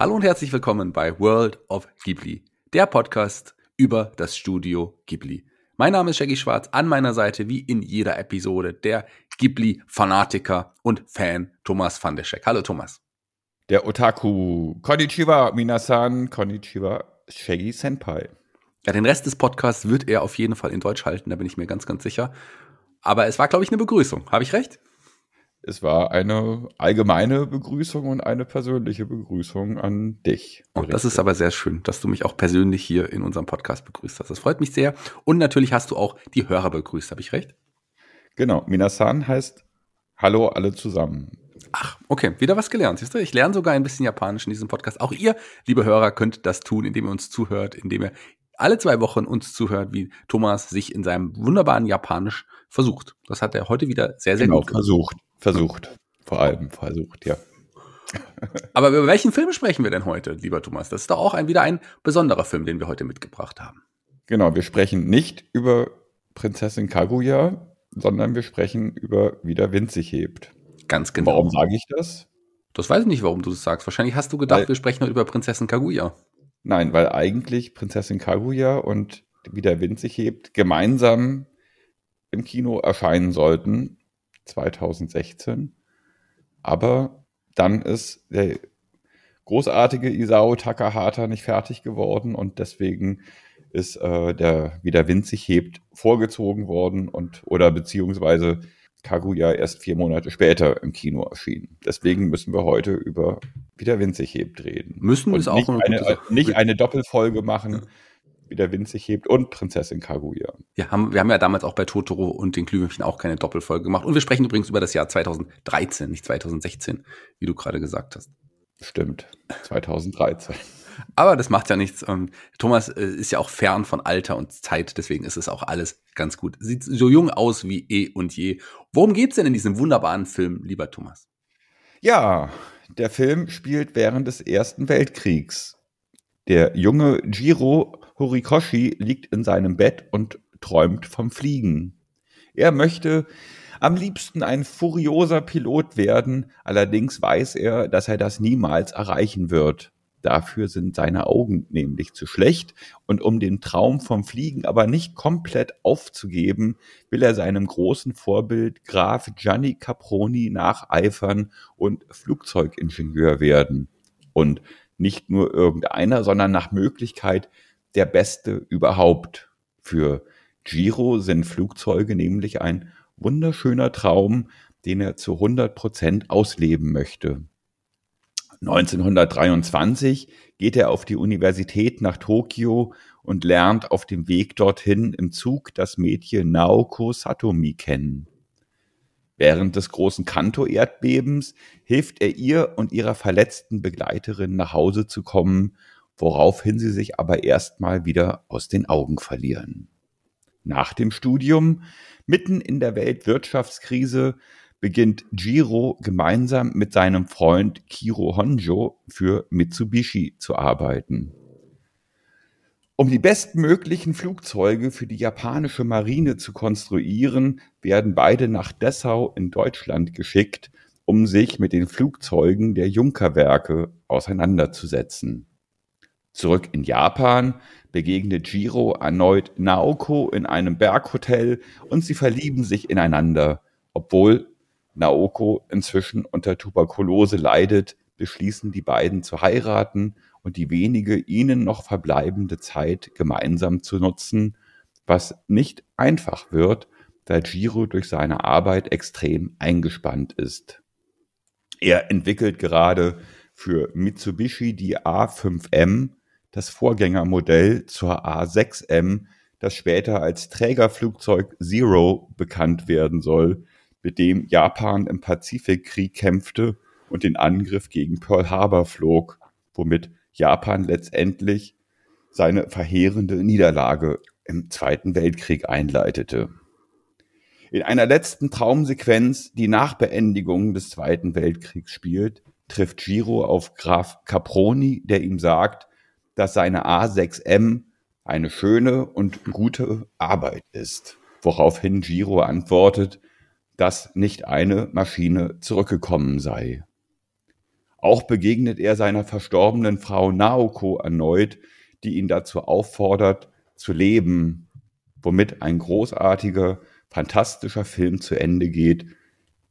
Hallo und herzlich willkommen bei World of Ghibli, der Podcast über das Studio Ghibli. Mein Name ist Shaggy Schwarz, an meiner Seite wie in jeder Episode der Ghibli-Fanatiker und Fan Thomas van der Scheck. Hallo Thomas. Der Otaku. Konnichiwa, Minasan. Konnichiwa, Shaggy Senpai. Ja, den Rest des Podcasts wird er auf jeden Fall in Deutsch halten, da bin ich mir ganz, ganz sicher. Aber es war, glaube ich, eine Begrüßung. Habe ich recht? Es war eine allgemeine Begrüßung und eine persönliche Begrüßung an dich. Oh, das ist aber sehr schön, dass du mich auch persönlich hier in unserem Podcast begrüßt hast. Das freut mich sehr. Und natürlich hast du auch die Hörer begrüßt, habe ich recht? Genau, Minasan heißt Hallo alle zusammen. Ach, okay, wieder was gelernt. Siehst du, ich lerne sogar ein bisschen Japanisch in diesem Podcast. Auch ihr, liebe Hörer, könnt das tun, indem ihr uns zuhört, indem ihr alle zwei Wochen uns zuhört, wie Thomas sich in seinem wunderbaren Japanisch versucht. Das hat er heute wieder sehr, sehr genau, gut gemacht. versucht. Versucht. Vor allem versucht, ja. Aber über welchen Film sprechen wir denn heute, lieber Thomas? Das ist doch auch ein, wieder ein besonderer Film, den wir heute mitgebracht haben. Genau, wir sprechen nicht über Prinzessin Kaguya, sondern wir sprechen über Wie der Wind sich hebt. Ganz genau. Warum sage ich das? Das weiß ich nicht, warum du das sagst. Wahrscheinlich hast du gedacht, Weil, wir sprechen heute über Prinzessin Kaguya. Nein, weil eigentlich Prinzessin Kaguya und Wie der Wind sich hebt gemeinsam im Kino erscheinen sollten 2016. Aber dann ist der großartige Isao Takahata nicht fertig geworden und deswegen ist äh, der, wie der Wind sich hebt, vorgezogen worden und oder beziehungsweise Kaguya erst vier Monate später im Kino erschienen. Deswegen müssen wir heute über Wie der Wind sich hebt reden. Müssen wir es auch eine, eine nicht eine Doppelfolge machen, wie der Wind sich hebt und Prinzessin Kaguya. Ja, haben, wir haben ja damals auch bei Totoro und den Glühwürmchen auch keine Doppelfolge gemacht. Und wir sprechen übrigens über das Jahr 2013, nicht 2016, wie du gerade gesagt hast. Stimmt, 2013. Aber das macht ja nichts. Thomas äh, ist ja auch fern von Alter und Zeit, deswegen ist es auch alles ganz gut. Sieht so jung aus wie eh und je. Worum geht's denn in diesem wunderbaren Film, lieber Thomas? Ja, der Film spielt während des Ersten Weltkriegs. Der junge Jiro Horikoshi liegt in seinem Bett und träumt vom Fliegen. Er möchte am liebsten ein furioser Pilot werden, allerdings weiß er, dass er das niemals erreichen wird. Dafür sind seine Augen nämlich zu schlecht, und um den Traum vom Fliegen aber nicht komplett aufzugeben, will er seinem großen Vorbild Graf Gianni Caproni nacheifern und Flugzeugingenieur werden. Und nicht nur irgendeiner, sondern nach Möglichkeit der beste überhaupt. Für Giro sind Flugzeuge nämlich ein wunderschöner Traum, den er zu 100 Prozent ausleben möchte. 1923 geht er auf die Universität nach Tokio und lernt auf dem Weg dorthin im Zug das Mädchen Naoko Satomi kennen. Während des großen Kanto-Erdbebens hilft er ihr und ihrer verletzten Begleiterin nach Hause zu kommen woraufhin sie sich aber erstmal wieder aus den Augen verlieren. Nach dem Studium, mitten in der Weltwirtschaftskrise, beginnt Jiro gemeinsam mit seinem Freund Kiro Honjo für Mitsubishi zu arbeiten. Um die bestmöglichen Flugzeuge für die japanische Marine zu konstruieren, werden beide nach Dessau in Deutschland geschickt, um sich mit den Flugzeugen der Junkerwerke auseinanderzusetzen. Zurück in Japan begegnet Jiro erneut Naoko in einem Berghotel und sie verlieben sich ineinander. Obwohl Naoko inzwischen unter Tuberkulose leidet, beschließen die beiden zu heiraten und die wenige ihnen noch verbleibende Zeit gemeinsam zu nutzen, was nicht einfach wird, da Jiro durch seine Arbeit extrem eingespannt ist. Er entwickelt gerade für Mitsubishi die A5M, das Vorgängermodell zur A6M, das später als Trägerflugzeug Zero bekannt werden soll, mit dem Japan im Pazifikkrieg kämpfte und den Angriff gegen Pearl Harbor flog, womit Japan letztendlich seine verheerende Niederlage im Zweiten Weltkrieg einleitete. In einer letzten Traumsequenz, die nach Beendigung des Zweiten Weltkriegs spielt, trifft Giro auf Graf Caproni, der ihm sagt, dass seine A6M eine schöne und gute Arbeit ist. Woraufhin Giro antwortet, dass nicht eine Maschine zurückgekommen sei. Auch begegnet er seiner verstorbenen Frau Naoko erneut, die ihn dazu auffordert, zu leben, womit ein großartiger, fantastischer Film zu Ende geht,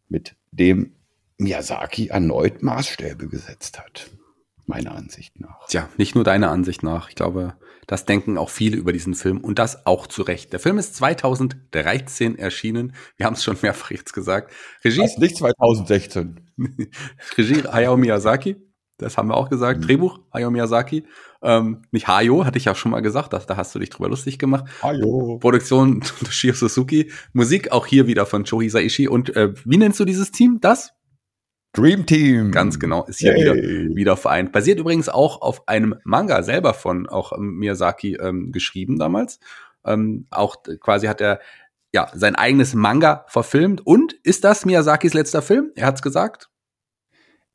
mit dem Miyazaki erneut Maßstäbe gesetzt hat. Meiner Ansicht nach. Tja, nicht nur deiner Ansicht nach. Ich glaube, das denken auch viele über diesen Film und das auch zu Recht. Der Film ist 2013 erschienen. Wir haben es schon mehrfach jetzt gesagt. Regie. Das nicht 2016. Regie Hayao Miyazaki. Das haben wir auch gesagt. Mhm. Drehbuch Hayao Miyazaki. Ähm, nicht Hayo, hatte ich ja schon mal gesagt, da, da hast du dich drüber lustig gemacht. Hayo. Produktion Toshio Suzuki. Musik auch hier wieder von Shohei Saishi. Und äh, wie nennst du dieses Team? Das? Dream Team. Ganz genau, ist hier wieder, wieder vereint. Basiert übrigens auch auf einem Manga selber von auch ähm, Miyazaki ähm, geschrieben damals. Ähm, auch quasi hat er ja sein eigenes Manga verfilmt. Und ist das Miyazakis letzter Film? Er hat's gesagt.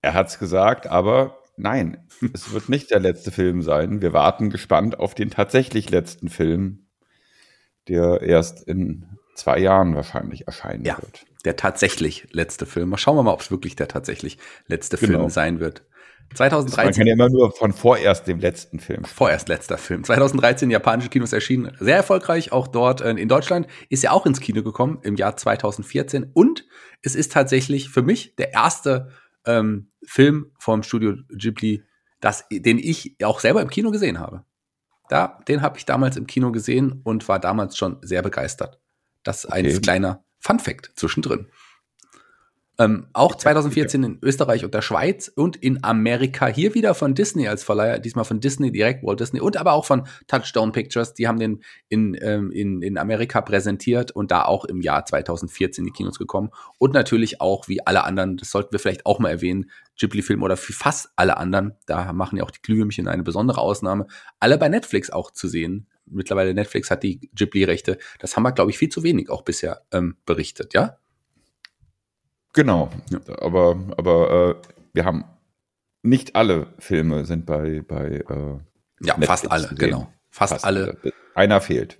Er hat's gesagt, aber nein, es wird nicht der letzte Film sein. Wir warten gespannt auf den tatsächlich letzten Film, der erst in zwei Jahren wahrscheinlich erscheinen ja. wird der tatsächlich letzte Film. Mal schauen wir mal, ob es wirklich der tatsächlich letzte genau. Film sein wird. 2013. Man kann ja immer nur von vorerst dem letzten Film. Vorerst letzter Film. 2013 japanische Kinos erschienen. Sehr erfolgreich, auch dort in Deutschland. Ist ja auch ins Kino gekommen im Jahr 2014. Und es ist tatsächlich für mich der erste ähm, Film vom Studio Ghibli, das, den ich auch selber im Kino gesehen habe. Da, den habe ich damals im Kino gesehen und war damals schon sehr begeistert. Das okay. als kleiner Fun Fact zwischendrin. Ähm, auch 2014 in Österreich und der Schweiz und in Amerika hier wieder von Disney als Verleiher, diesmal von Disney direkt, Walt Disney und aber auch von Touchstone Pictures. Die haben den in, ähm, in, in Amerika präsentiert und da auch im Jahr 2014 in die Kinos gekommen. Und natürlich auch wie alle anderen, das sollten wir vielleicht auch mal erwähnen, Ghibli-Film oder für fast alle anderen, da machen ja auch die Glühwürmchen eine besondere Ausnahme, alle bei Netflix auch zu sehen mittlerweile Netflix hat die Ghibli-Rechte. Das haben wir, glaube ich, viel zu wenig auch bisher ähm, berichtet, ja? Genau. Ja. Aber, aber äh, wir haben nicht alle Filme sind bei, bei äh, Ja, Netflix fast alle, genau. Fast, fast alle. alle. Einer fehlt.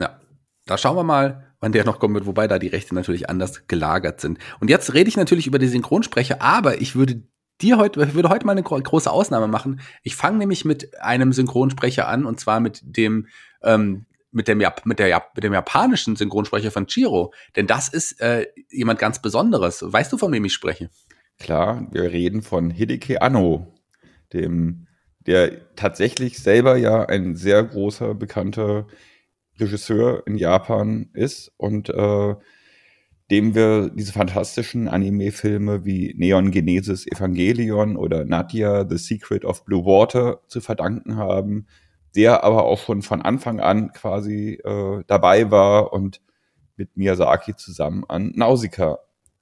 Ja. Da schauen wir mal, wann der noch kommen wird, wobei da die Rechte natürlich anders gelagert sind. Und jetzt rede ich natürlich über die Synchronsprecher, aber ich würde dir heute, ich würde heute mal eine große Ausnahme machen. Ich fange nämlich mit einem Synchronsprecher an und zwar mit dem ähm, mit dem, mit, der, mit dem japanischen Synchronsprecher von Chiro. Denn das ist äh, jemand ganz Besonderes. Weißt du, von wem ich spreche? Klar, wir reden von Hideki Anno, dem, der tatsächlich selber ja ein sehr großer, bekannter Regisseur in Japan ist und äh, dem wir diese fantastischen Anime-Filme wie Neon Genesis Evangelion oder Nadia The Secret of Blue Water zu verdanken haben, der aber auch schon von Anfang an quasi äh, dabei war und mit Miyazaki zusammen an Nausicaa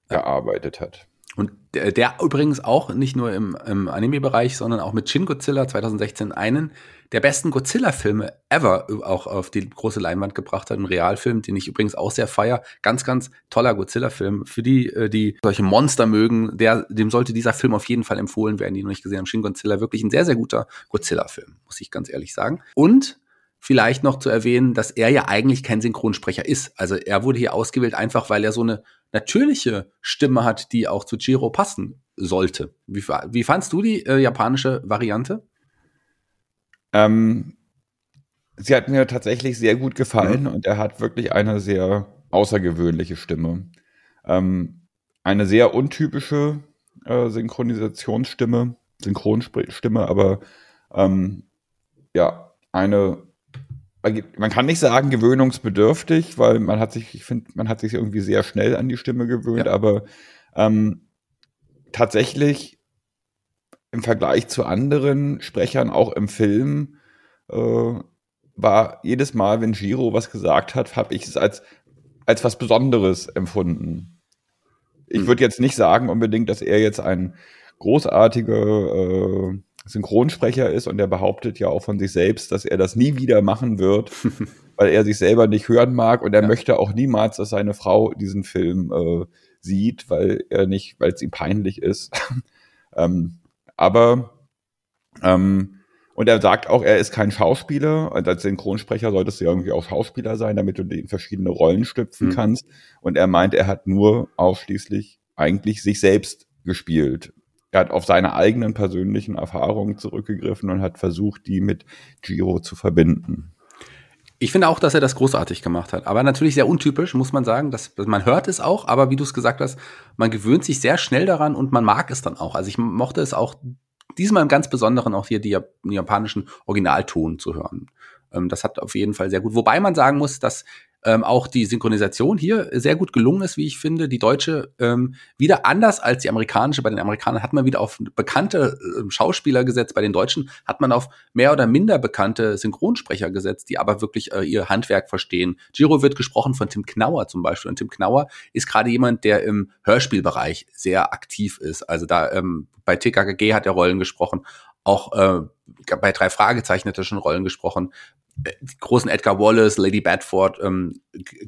gearbeitet hat. Und der, der, übrigens auch nicht nur im, im Anime-Bereich, sondern auch mit Shin Godzilla 2016 einen der besten Godzilla-Filme ever auch auf die große Leinwand gebracht hat. Ein Realfilm, den ich übrigens auch sehr feier. Ganz, ganz toller Godzilla-Film. Für die, äh, die solche Monster mögen, der, dem sollte dieser Film auf jeden Fall empfohlen werden, die noch nicht gesehen haben. Shin Godzilla, wirklich ein sehr, sehr guter Godzilla-Film, muss ich ganz ehrlich sagen. Und vielleicht noch zu erwähnen, dass er ja eigentlich kein Synchronsprecher ist. Also er wurde hier ausgewählt einfach, weil er so eine natürliche Stimme hat, die auch zu Chiro passen sollte. Wie, wie fandst du die äh, japanische Variante? Ähm, sie hat mir tatsächlich sehr gut gefallen mhm. und er hat wirklich eine sehr außergewöhnliche Stimme. Ähm, eine sehr untypische äh, Synchronisationsstimme, Synchronstimme, aber ähm, ja, eine man kann nicht sagen gewöhnungsbedürftig, weil man hat sich, ich finde, man hat sich irgendwie sehr schnell an die Stimme gewöhnt, ja. aber ähm, tatsächlich im Vergleich zu anderen Sprechern auch im Film äh, war jedes Mal, wenn Giro was gesagt hat, habe ich es als, als was Besonderes empfunden. Ich hm. würde jetzt nicht sagen unbedingt, dass er jetzt ein großartiger äh, Synchronsprecher ist und er behauptet ja auch von sich selbst, dass er das nie wieder machen wird, weil er sich selber nicht hören mag und er ja. möchte auch niemals, dass seine Frau diesen Film äh, sieht, weil er nicht, weil es ihm peinlich ist. ähm, aber ähm, und er sagt auch, er ist kein Schauspieler. Und als Synchronsprecher solltest du ja irgendwie auch Schauspieler sein, damit du in verschiedene Rollen schlüpfen mhm. kannst. Und er meint, er hat nur ausschließlich eigentlich sich selbst gespielt. Er hat auf seine eigenen persönlichen Erfahrungen zurückgegriffen und hat versucht, die mit Giro zu verbinden. Ich finde auch, dass er das großartig gemacht hat. Aber natürlich sehr untypisch, muss man sagen. Das, man hört es auch, aber wie du es gesagt hast, man gewöhnt sich sehr schnell daran und man mag es dann auch. Also ich mochte es auch diesmal im ganz Besonderen auch hier die, den japanischen Originalton zu hören. Ähm, das hat auf jeden Fall sehr gut. Wobei man sagen muss, dass ähm, auch die Synchronisation hier sehr gut gelungen ist, wie ich finde. Die deutsche ähm, wieder anders als die amerikanische. Bei den Amerikanern hat man wieder auf bekannte äh, Schauspieler gesetzt. Bei den Deutschen hat man auf mehr oder minder bekannte Synchronsprecher gesetzt, die aber wirklich äh, ihr Handwerk verstehen. Giro wird gesprochen von Tim Knauer zum Beispiel. Und Tim Knauer ist gerade jemand, der im Hörspielbereich sehr aktiv ist. Also da ähm, bei TKKG hat er Rollen gesprochen. Auch äh, bei drei Fragezeichen hat er schon Rollen gesprochen die großen Edgar Wallace, Lady Bedford, ähm,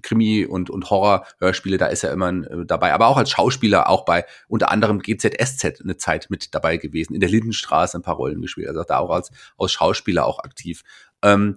Krimi und, und Horror-Hörspiele, da ist er immer äh, dabei. Aber auch als Schauspieler, auch bei unter anderem GZSZ eine Zeit mit dabei gewesen, in der Lindenstraße ein paar Rollen gespielt. Also da auch als, als Schauspieler auch aktiv. Ähm,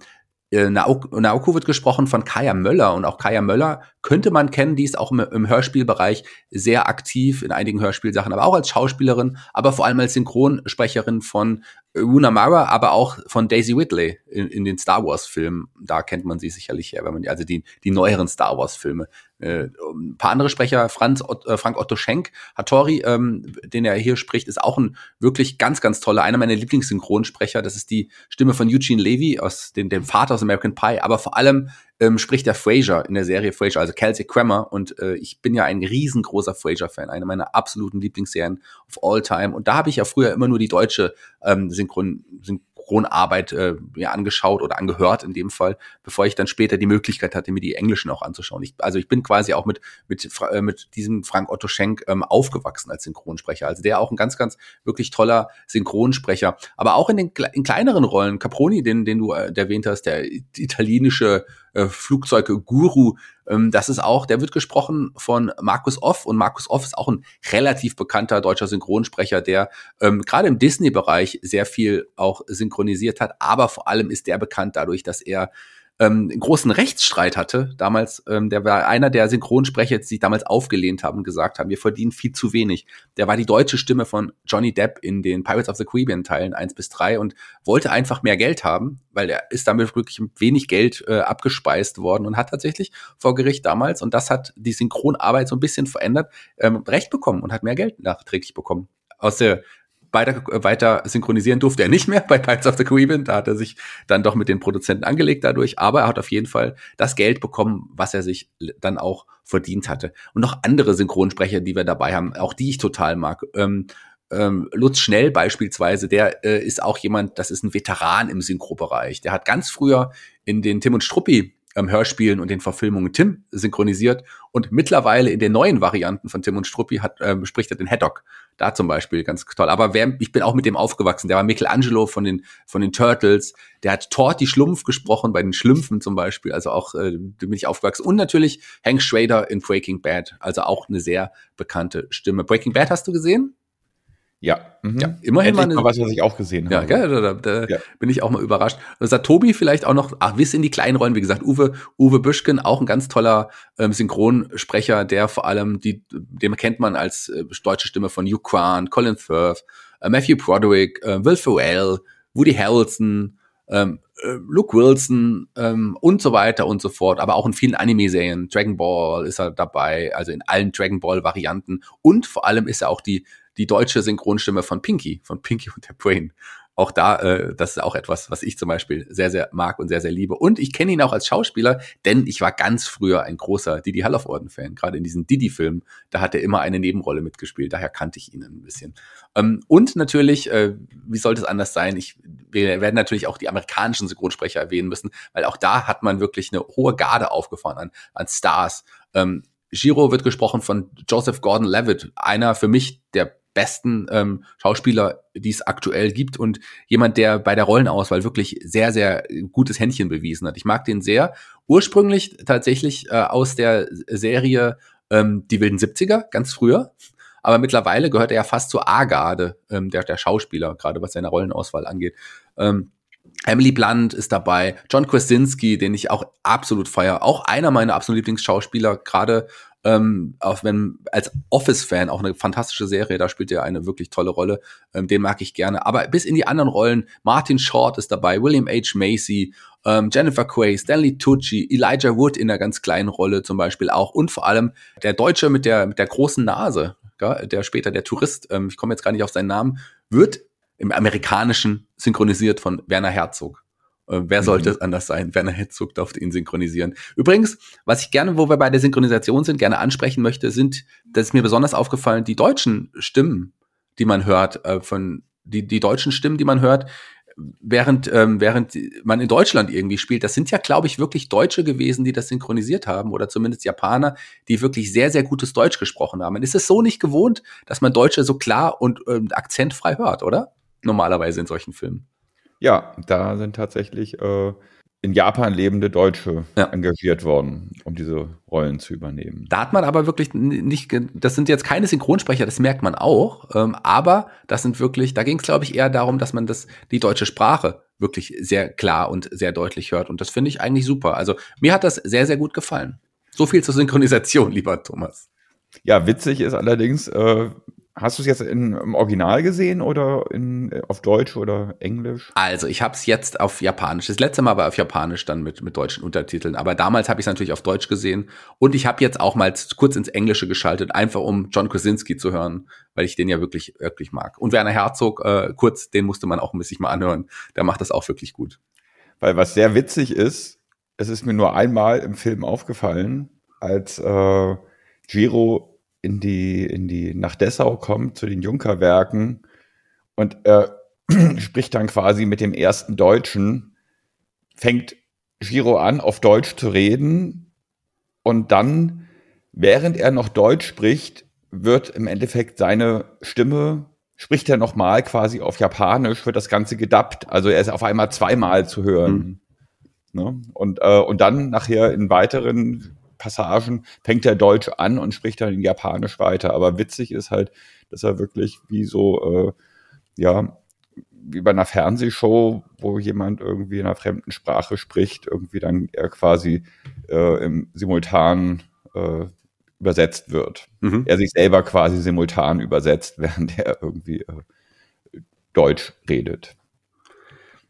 äh, Naoko wird gesprochen von Kaya Möller und auch Kaya Möller könnte man kennen, die ist auch im, im, Hörspielbereich sehr aktiv in einigen Hörspielsachen, aber auch als Schauspielerin, aber vor allem als Synchronsprecherin von Una Mara, aber auch von Daisy Whitley in, in den Star Wars Filmen. Da kennt man sie sicherlich her, wenn man also die, die neueren Star Wars Filme. Äh, ein paar andere Sprecher, Franz, äh, Frank Otto Schenk, Hattori, ähm, den er hier spricht, ist auch ein wirklich ganz, ganz toller, einer meiner Lieblingssynchronsprecher. Das ist die Stimme von Eugene Levy aus dem, dem Vater aus American Pie, aber vor allem ähm, spricht der Fraser in der Serie Fraser, also Kelsey Kramer. Und äh, ich bin ja ein riesengroßer Fraser-Fan, eine meiner absoluten Lieblingsserien of all time. Und da habe ich ja früher immer nur die deutsche ähm, Synchron, Synchron Synchronarbeit äh, mir angeschaut oder angehört in dem Fall, bevor ich dann später die Möglichkeit hatte, mir die englischen auch anzuschauen. Ich, also ich bin quasi auch mit mit äh, mit diesem Frank Otto Schenk ähm, aufgewachsen als Synchronsprecher. Also der auch ein ganz ganz wirklich toller Synchronsprecher, aber auch in den in kleineren Rollen. Caproni, den den du äh, erwähnt hast, der italienische äh, Flugzeuge-Guru. Ähm, das ist auch, der wird gesprochen von Markus Off und Markus Off ist auch ein relativ bekannter deutscher Synchronsprecher, der ähm, gerade im Disney-Bereich sehr viel auch synchronisiert hat, aber vor allem ist der bekannt dadurch, dass er ähm, einen großen Rechtsstreit hatte. Damals, ähm, der war einer der Synchronsprecher, die sich damals aufgelehnt haben und gesagt haben, wir verdienen viel zu wenig. Der war die deutsche Stimme von Johnny Depp in den Pirates of the Caribbean Teilen eins bis drei und wollte einfach mehr Geld haben, weil er ist damit wirklich wenig Geld äh, abgespeist worden und hat tatsächlich vor Gericht damals, und das hat die Synchronarbeit so ein bisschen verändert, ähm, Recht bekommen und hat mehr Geld nachträglich bekommen. Aus der weiter, weiter synchronisieren durfte er nicht mehr bei Pirates of the Caribbean. Da hat er sich dann doch mit den Produzenten angelegt dadurch. Aber er hat auf jeden Fall das Geld bekommen, was er sich dann auch verdient hatte. Und noch andere Synchronsprecher, die wir dabei haben, auch die ich total mag. Ähm, ähm, Lutz Schnell beispielsweise, der äh, ist auch jemand, das ist ein Veteran im Synchrobereich. Der hat ganz früher in den Tim und Struppi ähm, Hörspielen und den Verfilmungen Tim synchronisiert und mittlerweile in den neuen Varianten von Tim und Struppi hat, ähm, spricht er den Haddock. Da zum Beispiel ganz toll. Aber wer, ich bin auch mit dem aufgewachsen. Der war Michelangelo von den, von den Turtles. Der hat Torti Schlumpf gesprochen bei den Schlümpfen zum Beispiel. Also auch, äh, bin ich aufgewachsen. Und natürlich Hank Schrader in Breaking Bad. Also auch eine sehr bekannte Stimme. Breaking Bad hast du gesehen? Ja, mhm. ja immerhin mal, was, was ich auch gesehen ja, habe. Gell, da, da ja. bin ich auch mal überrascht. Satobi vielleicht auch noch, ach, bis in die kleinen Rollen, wie gesagt, Uwe, Uwe Büschken, auch ein ganz toller ähm, Synchronsprecher, der vor allem, die, den kennt man als äh, deutsche Stimme von Hugh Grant, Colin Firth, äh, Matthew Broderick, äh, Will Ferrell, Woody Harrelson, ähm, äh, Luke Wilson ähm, und so weiter und so fort, aber auch in vielen Anime-Serien. Dragon Ball ist er dabei, also in allen Dragon Ball-Varianten. Und vor allem ist er auch die die deutsche Synchronstimme von Pinky, von Pinky und der Brain. auch da, äh, das ist auch etwas, was ich zum Beispiel sehr, sehr mag und sehr, sehr liebe. Und ich kenne ihn auch als Schauspieler, denn ich war ganz früher ein großer Didi Hallof-Orden-Fan. Gerade in diesen Didi-Filmen, da hat er immer eine Nebenrolle mitgespielt, daher kannte ich ihn ein bisschen. Ähm, und natürlich, äh, wie sollte es anders sein? Ich, wir werden natürlich auch die amerikanischen Synchronsprecher erwähnen müssen, weil auch da hat man wirklich eine hohe Garde aufgefahren an, an Stars. Ähm, Giro wird gesprochen von Joseph Gordon-Levitt, einer für mich der besten ähm, Schauspieler, die es aktuell gibt und jemand, der bei der Rollenauswahl wirklich sehr, sehr gutes Händchen bewiesen hat. Ich mag den sehr. Ursprünglich tatsächlich äh, aus der Serie ähm, Die wilden 70er, ganz früher. Aber mittlerweile gehört er ja fast zur A-Garde ähm, der, der Schauspieler, gerade was seine Rollenauswahl angeht. Ähm, Emily Blunt ist dabei, John Krasinski, den ich auch absolut feier, auch einer meiner absoluten Lieblingsschauspieler, gerade ähm, auch wenn als Office-Fan auch eine fantastische Serie, da spielt er eine wirklich tolle Rolle. Ähm, den mag ich gerne. Aber bis in die anderen Rollen, Martin Short ist dabei, William H. Macy, ähm, Jennifer Quay, Stanley Tucci, Elijah Wood in einer ganz kleinen Rolle zum Beispiel auch und vor allem der Deutsche mit der mit der großen Nase, ja, der später der Tourist, ähm, ich komme jetzt gar nicht auf seinen Namen, wird im Amerikanischen synchronisiert von Werner Herzog. Äh, wer sollte mhm. es anders sein? Werner Herzog durfte ihn synchronisieren. Übrigens, was ich gerne, wo wir bei der Synchronisation sind, gerne ansprechen möchte, sind, das ist mir besonders aufgefallen, die deutschen Stimmen, die man hört, äh, von die, die deutschen Stimmen, die man hört, während, ähm, während man in Deutschland irgendwie spielt, das sind ja, glaube ich, wirklich Deutsche gewesen, die das synchronisiert haben oder zumindest Japaner, die wirklich sehr, sehr gutes Deutsch gesprochen haben. Und ist es so nicht gewohnt, dass man Deutsche so klar und ähm, akzentfrei hört, oder? Normalerweise in solchen Filmen. Ja, da sind tatsächlich äh, in Japan lebende Deutsche ja. engagiert worden, um diese Rollen zu übernehmen. Da hat man aber wirklich nicht, das sind jetzt keine Synchronsprecher, das merkt man auch, ähm, aber das sind wirklich, da ging es glaube ich eher darum, dass man das, die deutsche Sprache wirklich sehr klar und sehr deutlich hört und das finde ich eigentlich super. Also mir hat das sehr, sehr gut gefallen. So viel zur Synchronisation, lieber Thomas. Ja, witzig ist allerdings, äh, Hast du es jetzt in, im Original gesehen oder in, auf Deutsch oder Englisch? Also ich habe es jetzt auf Japanisch. Das letzte Mal war auf Japanisch dann mit, mit deutschen Untertiteln. Aber damals habe ich es natürlich auf Deutsch gesehen. Und ich habe jetzt auch mal kurz ins Englische geschaltet, einfach um John Krasinski zu hören, weil ich den ja wirklich, wirklich mag. Und Werner Herzog, äh, kurz, den musste man auch ein bisschen mal anhören. Der macht das auch wirklich gut. Weil was sehr witzig ist, es ist mir nur einmal im Film aufgefallen, als äh, Giro in die, in die, nach Dessau kommt, zu den Junkerwerken und er spricht dann quasi mit dem ersten Deutschen, fängt Giro an, auf Deutsch zu reden und dann, während er noch Deutsch spricht, wird im Endeffekt seine Stimme, spricht er nochmal quasi auf Japanisch, wird das Ganze gedappt. Also er ist auf einmal zweimal zu hören. Mhm. Ne? Und, äh, und dann nachher in weiteren Passagen fängt er Deutsch an und spricht dann in Japanisch weiter. Aber witzig ist halt, dass er wirklich wie so, äh, ja, wie bei einer Fernsehshow, wo jemand irgendwie in einer fremden Sprache spricht, irgendwie dann er quasi äh, im simultan äh, übersetzt wird. Mhm. Er sich selber quasi simultan übersetzt, während er irgendwie äh, Deutsch redet.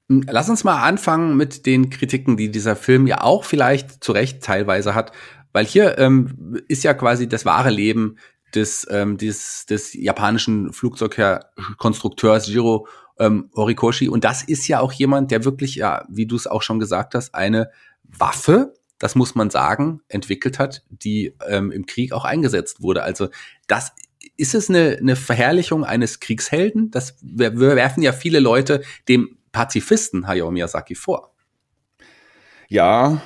Lass uns mal anfangen mit den Kritiken, die dieser Film ja auch vielleicht zu Recht teilweise hat. Weil hier ähm, ist ja quasi das wahre Leben des, ähm, des, des japanischen Flugzeugkonstrukteurs Jiro ähm, Horikoshi. Und das ist ja auch jemand, der wirklich, ja, wie du es auch schon gesagt hast, eine Waffe, das muss man sagen, entwickelt hat, die ähm, im Krieg auch eingesetzt wurde. Also das ist es eine, eine Verherrlichung eines Kriegshelden? Das wir, wir werfen ja viele Leute dem Pazifisten Hayao Miyazaki vor. Ja,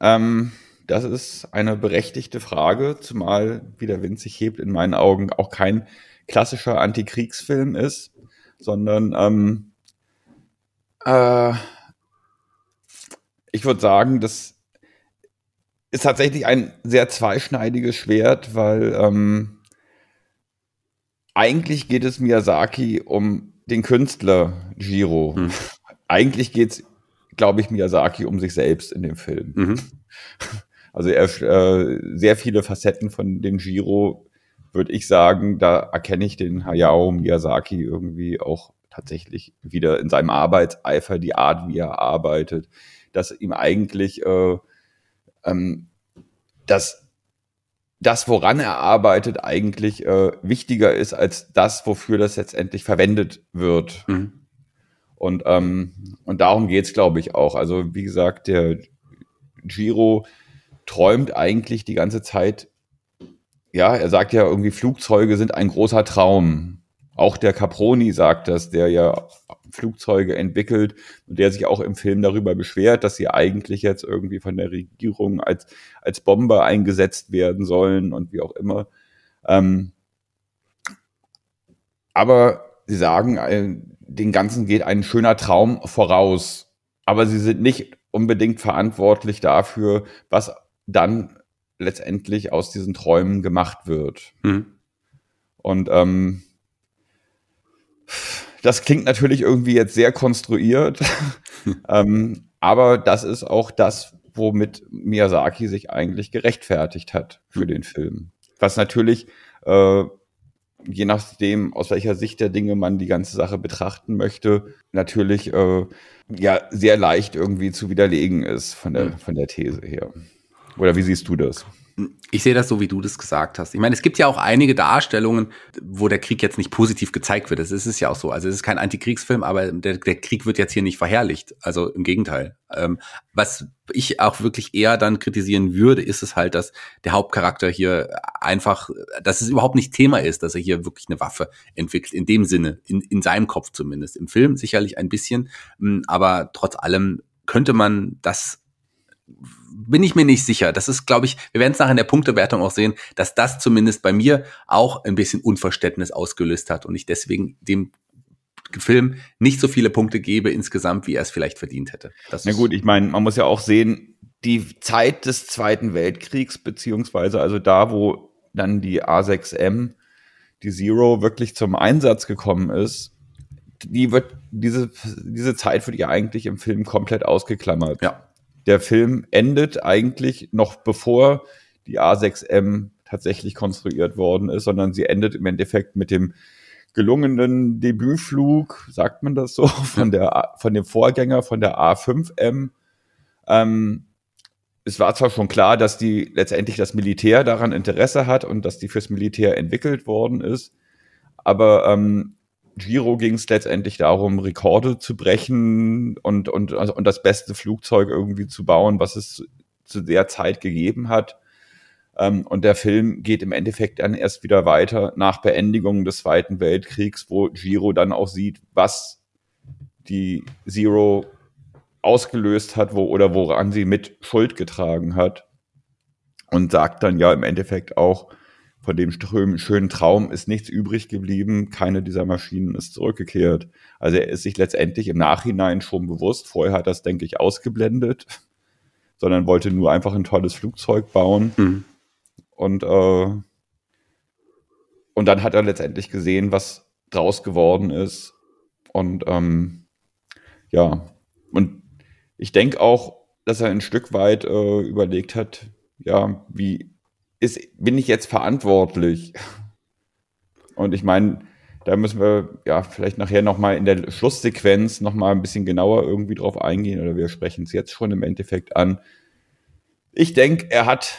ähm, das ist eine berechtigte Frage, zumal, wie der Wind sich hebt, in meinen Augen auch kein klassischer Antikriegsfilm ist, sondern ähm, äh, ich würde sagen, das ist tatsächlich ein sehr zweischneidiges Schwert, weil ähm, eigentlich geht es Miyazaki um den Künstler Jiro. Hm. Eigentlich geht es, glaube ich, Miyazaki um sich selbst in dem Film. Mhm. Also er äh, sehr viele Facetten von den Giro, würde ich sagen, da erkenne ich den Hayao Miyazaki irgendwie auch tatsächlich wieder in seinem Arbeitseifer, die Art, wie er arbeitet, dass ihm eigentlich äh, ähm, dass das, woran er arbeitet, eigentlich äh, wichtiger ist als das, wofür das letztendlich verwendet wird. Mhm. Und, ähm, und darum geht's, glaube ich, auch. Also, wie gesagt, der Giro träumt eigentlich die ganze Zeit. Ja, er sagt ja irgendwie, Flugzeuge sind ein großer Traum. Auch der Caproni sagt das, der ja Flugzeuge entwickelt und der sich auch im Film darüber beschwert, dass sie eigentlich jetzt irgendwie von der Regierung als, als Bomber eingesetzt werden sollen und wie auch immer. Ähm, aber sie sagen, äh, den Ganzen geht ein schöner Traum voraus. Aber sie sind nicht unbedingt verantwortlich dafür, was dann letztendlich aus diesen Träumen gemacht wird. Mhm. Und ähm, das klingt natürlich irgendwie jetzt sehr konstruiert, ähm, aber das ist auch das, womit Miyazaki sich eigentlich gerechtfertigt hat für mhm. den Film. Was natürlich äh, je nachdem, aus welcher Sicht der Dinge man die ganze Sache betrachten möchte, natürlich äh, ja sehr leicht irgendwie zu widerlegen ist von der, mhm. von der These her. Oder wie siehst du das? Ich sehe das so, wie du das gesagt hast. Ich meine, es gibt ja auch einige Darstellungen, wo der Krieg jetzt nicht positiv gezeigt wird. Das ist es ja auch so. Also es ist kein Antikriegsfilm, aber der, der Krieg wird jetzt hier nicht verherrlicht. Also im Gegenteil. Ähm, was ich auch wirklich eher dann kritisieren würde, ist es halt, dass der Hauptcharakter hier einfach, dass es überhaupt nicht Thema ist, dass er hier wirklich eine Waffe entwickelt. In dem Sinne, in, in seinem Kopf zumindest. Im Film sicherlich ein bisschen, aber trotz allem könnte man das bin ich mir nicht sicher. Das ist, glaube ich, wir werden es nachher in der Punktewertung auch sehen, dass das zumindest bei mir auch ein bisschen Unverständnis ausgelöst hat und ich deswegen dem Film nicht so viele Punkte gebe insgesamt, wie er es vielleicht verdient hätte. Das Na gut, ich meine, man muss ja auch sehen, die Zeit des Zweiten Weltkriegs, beziehungsweise also da, wo dann die A6M, die Zero, wirklich zum Einsatz gekommen ist, die wird, diese, diese Zeit wird ja eigentlich im Film komplett ausgeklammert. Ja der Film endet eigentlich noch bevor die A6M tatsächlich konstruiert worden ist, sondern sie endet im Endeffekt mit dem gelungenen Debütflug, sagt man das so, von der von dem Vorgänger von der A5M. Ähm, es war zwar schon klar, dass die letztendlich das Militär daran Interesse hat und dass die fürs Militär entwickelt worden ist, aber ähm, Giro ging es letztendlich darum, Rekorde zu brechen und, und, also, und das beste Flugzeug irgendwie zu bauen, was es zu der Zeit gegeben hat. Ähm, und der Film geht im Endeffekt dann erst wieder weiter nach Beendigung des Zweiten Weltkriegs, wo Giro dann auch sieht, was die Zero ausgelöst hat, wo oder woran sie mit Schuld getragen hat. Und sagt dann ja im Endeffekt auch, von dem schönen Traum ist nichts übrig geblieben, keine dieser Maschinen ist zurückgekehrt. Also er ist sich letztendlich im Nachhinein schon bewusst, vorher hat er es, denke ich, ausgeblendet, sondern wollte nur einfach ein tolles Flugzeug bauen. Mhm. Und, äh, und dann hat er letztendlich gesehen, was draus geworden ist. Und ähm, ja, und ich denke auch, dass er ein Stück weit äh, überlegt hat, ja, wie ist, bin ich jetzt verantwortlich? Und ich meine, da müssen wir ja vielleicht nachher nochmal in der Schlusssequenz nochmal ein bisschen genauer irgendwie drauf eingehen oder wir sprechen es jetzt schon im Endeffekt an. Ich denke, er hat